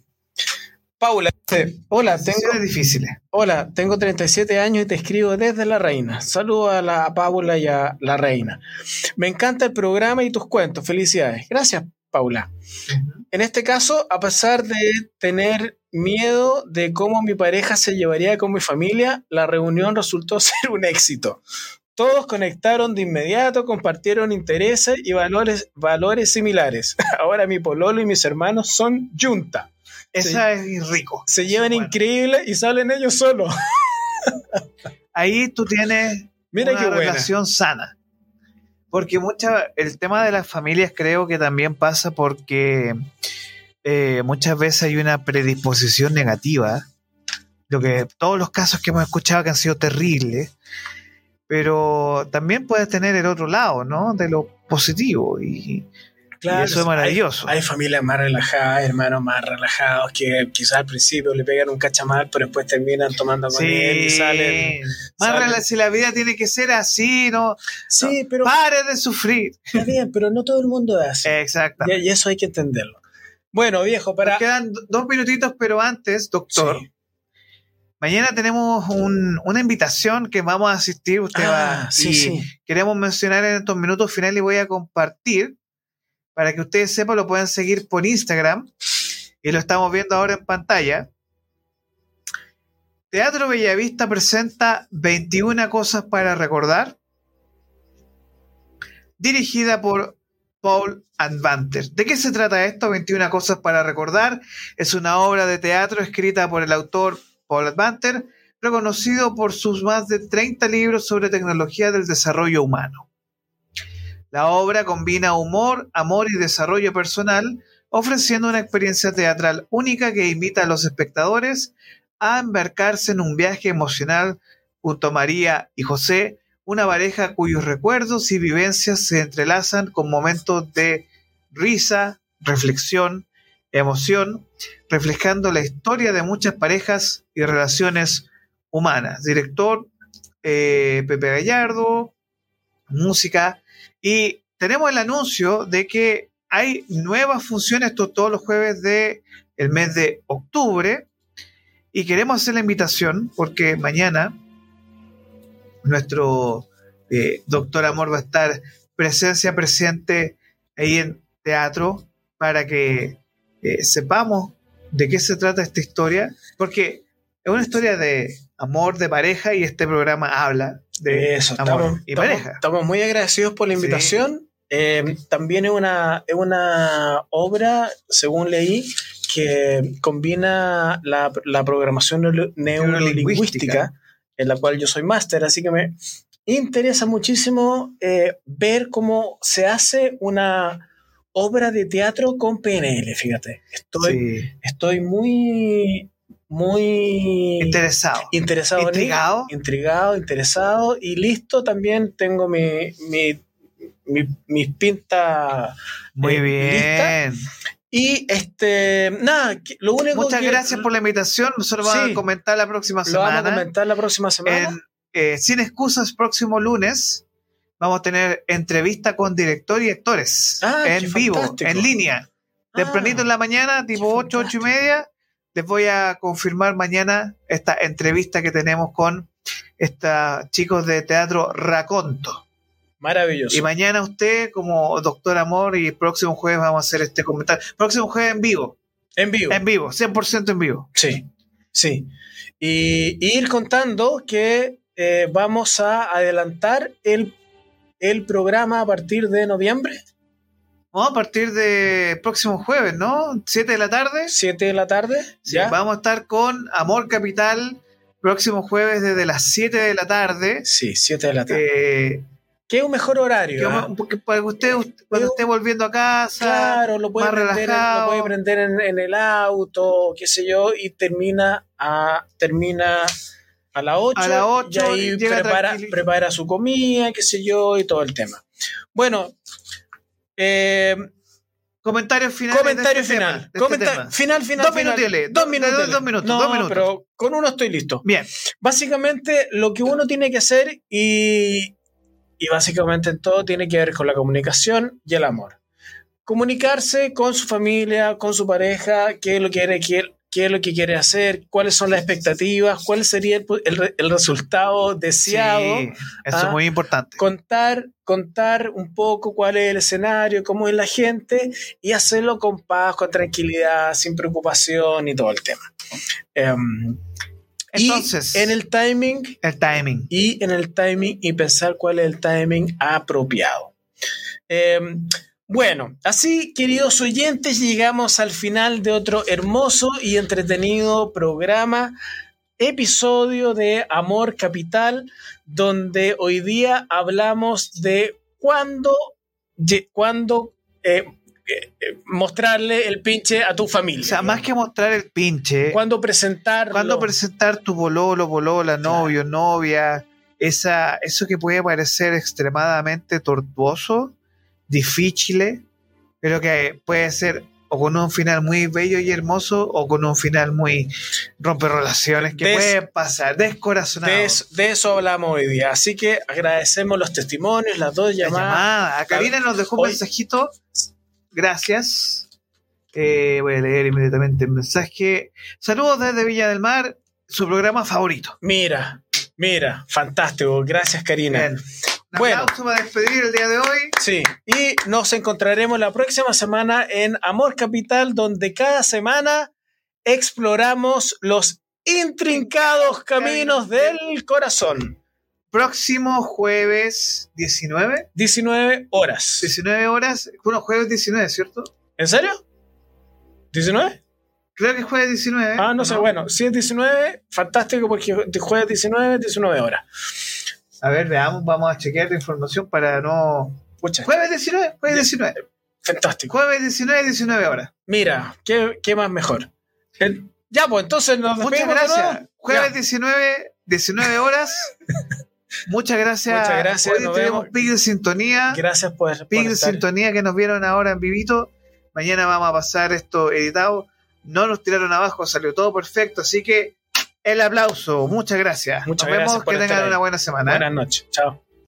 Paula dice, hola, tengo, difíciles. hola, tengo 37 años y te escribo desde La Reina. Saludo a la a Paula y a La Reina. Me encanta el programa y tus cuentos. Felicidades. Gracias, Paula. En este caso, a pesar de tener miedo de cómo mi pareja se llevaría con mi familia, la reunión resultó (laughs) ser un éxito. Todos conectaron de inmediato, compartieron intereses y valores, valores similares. (laughs) Ahora mi pololo y mis hermanos son yunta. Esa es rico. Se llevan Bueno. increíble y salen ellos solos. (laughs) Ahí tú tienes Mira una qué buena. relación sana. Porque mucha, el tema de las familias creo que también pasa porque eh, muchas veces hay una predisposición negativa. Lo que todos los casos que hemos escuchado que han sido terribles, pero también puedes tener el otro lado, ¿no? De lo positivo y, y eso es maravilloso. Hay, hay familias más relajadas, hermanos más relajados que quizás al principio le pegan un cachamal, pero después terminan tomando con él y salen. Más salen. si la vida tiene que ser así, ¿no? Sí, pero Pare de sufrir. está bien, pero no todo el mundo es así. Exactamente. Y, y eso hay que entenderlo. Bueno, viejo, para. Nos quedan do- dos minutitos, pero antes, doctor, Sí. mañana tenemos un- una invitación que vamos a asistir. Usted Ah, va sí, y sí. queremos mencionar en estos minutos finales y voy a compartir para que ustedes sepan, lo pueden seguir por Instagram y lo estamos viendo ahora en pantalla. Teatro Bellavista presenta 21 cosas para recordar, dirigida por Paul Advanter. ¿De qué se trata esto? 21 cosas para recordar. Es una obra de teatro escrita por el autor Paul Advanter, reconocido por sus más de 30 libros sobre tecnología del desarrollo humano. La obra combina humor, amor y desarrollo personal, ofreciendo una experiencia teatral única que invita a los espectadores a embarcarse en un viaje emocional junto a María y José, una pareja cuyos recuerdos y vivencias se entrelazan con momentos de risa, reflexión, emoción, reflejando la historia de muchas parejas y relaciones humanas. Director eh, Pepe Gallardo, música, y tenemos el anuncio de que hay nuevas funciones to- todos los jueves de el mes de octubre. Y queremos hacer la invitación porque mañana nuestro eh, doctor Amor va a estar presencia presente ahí en teatro para que eh, sepamos de qué se trata esta historia, porque es una historia de amor, de pareja, y este programa habla de Eso, amor estamos, y pareja. estamos muy agradecidos por la invitación. Eh, también es una, es una obra, según leí, que combina la, la programación neuro- neurolingüística, en la cual yo soy máster, así que me interesa muchísimo eh, ver cómo se hace una obra de teatro con PNL, fíjate. Estoy, Sí. estoy muy, muy Interesado. interesado en ello. Intrigado. intrigado, interesado y listo. También tengo mi, mi, mi- mis pintas Muy eh, bien. y este nada, lo único Muchas que gracias por la invitación. Nosotros vamos Sí. a comentar la próxima lo vamos a semana. comentar la próxima semana. En eh, Sin Excusas, próximo lunes, vamos a tener entrevista con director y actores Ah, en vivo, fantástico. en línea. Tempranito en la mañana, tipo qué 8, 8 y media. Les voy a confirmar mañana esta entrevista que tenemos con estos chicos de teatro Raconto. Maravilloso. Y mañana usted, como doctor Amor, y próximo jueves vamos a hacer este comentario. Próximo jueves en vivo, en vivo. en vivo, 100% en vivo. Sí, sí. Y, y ir contando que eh, vamos a adelantar el, el programa a partir de noviembre, Vamos a partir de próximo jueves, ¿no? 7 de la tarde. 7 de la tarde. Sí, ¿ya? Vamos a estar con Amor Capital próximo jueves desde las 7 de la tarde. Sí, 7 de la tarde. Eh, que es un mejor horario. que vamos- porque para que usted, usted- cuando esté volviendo a casa, Claro, lo puede, más prender, en- lo puede prender en, en el auto, qué sé yo, y termina a, termina a las 8. A las ocho, y ahí llega prepara, prepara su comida, qué sé yo, y todo el tema. Bueno, eh, comentarios finales. comentario este final. tema, este Comenta- tema. final, final. Dos final. minutos, Dos dos- minutos. dos- dos minutos, No, dos minutos. pero con uno estoy listo. Bien, Básicamente, lo que uno tiene que hacer y, y básicamente en todo tiene que ver con la comunicación y el amor. Comunicarse con su familia, con su pareja, qué es lo que quiere, qué, es lo que quiere hacer, cuáles son las expectativas, cuál sería el, el re- el resultado deseado. sí, eso Ah, es muy importante. Contar, contar un poco cuál es el escenario, cómo es la gente y hacerlo con paz, con tranquilidad, sin preocupación y todo el tema. Em, y Entonces, en el timing el timing. y en el timing y pensar cuál es el timing apropiado. Eh, bueno, así, queridos oyentes, llegamos al final de otro hermoso y entretenido programa, episodio de Amor Capital, donde hoy día hablamos de cuándo, eh, eh, eh, mostrarle el pinche a tu familia. O sea, más que mostrar el pinche, cuándo presentarlo. cuando presentar tu bololo, bolola, novio, novia, esa, eso que puede parecer extremadamente tortuoso, difícil, pero que puede ser o con un final muy bello y hermoso o con un final muy rompe relaciones que Des- pueden pasar, descorazonado. De eso, de eso hablamos hoy día. Así que agradecemos los testimonios, las dos La llamadas. llamada. A Karina nos dejó un Hoy- mensajito. Gracias. Eh, voy a leer inmediatamente el mensaje. Saludos desde Villa del Mar, su programa favorito. Mira, mira, fantástico. Gracias, Karina. Bien. Un Bueno. aplauso para despedir el día de hoy. Sí, y nos encontraremos la próxima semana en Amor Capital, donde cada semana exploramos los intrincados caminos del corazón. Próximo jueves 19, 19 horas. 19 horas. Bueno, jueves 19, ¿cierto? ¿En serio? ¿19? Creo que es jueves 19. Ah, no sé, bueno, si es 19, fantástico porque jueves 19, 19 horas. A ver, veamos, vamos a chequear la información para no. Pucha, Jueves 19, jueves 19. fantástico. Jueves 19, 19 horas. Mira, ¿qué, qué más mejor? El- ya, pues entonces nos Muchas gracias. Jueves Ya. 19, 19 horas. (laughs) Muchas gracias. Muchas gracias, Hoy tenemos. Pig de Sintonía. Gracias por, Pig de. Sintonía que nos vieron ahora en vivito. Mañana vamos a pasar esto editado. No nos tiraron abajo, salió todo perfecto. Así que el aplauso. Muchas gracias. Muchas nos gracias vemos. por Que tengan una buena semana. Buenas noches. Chao.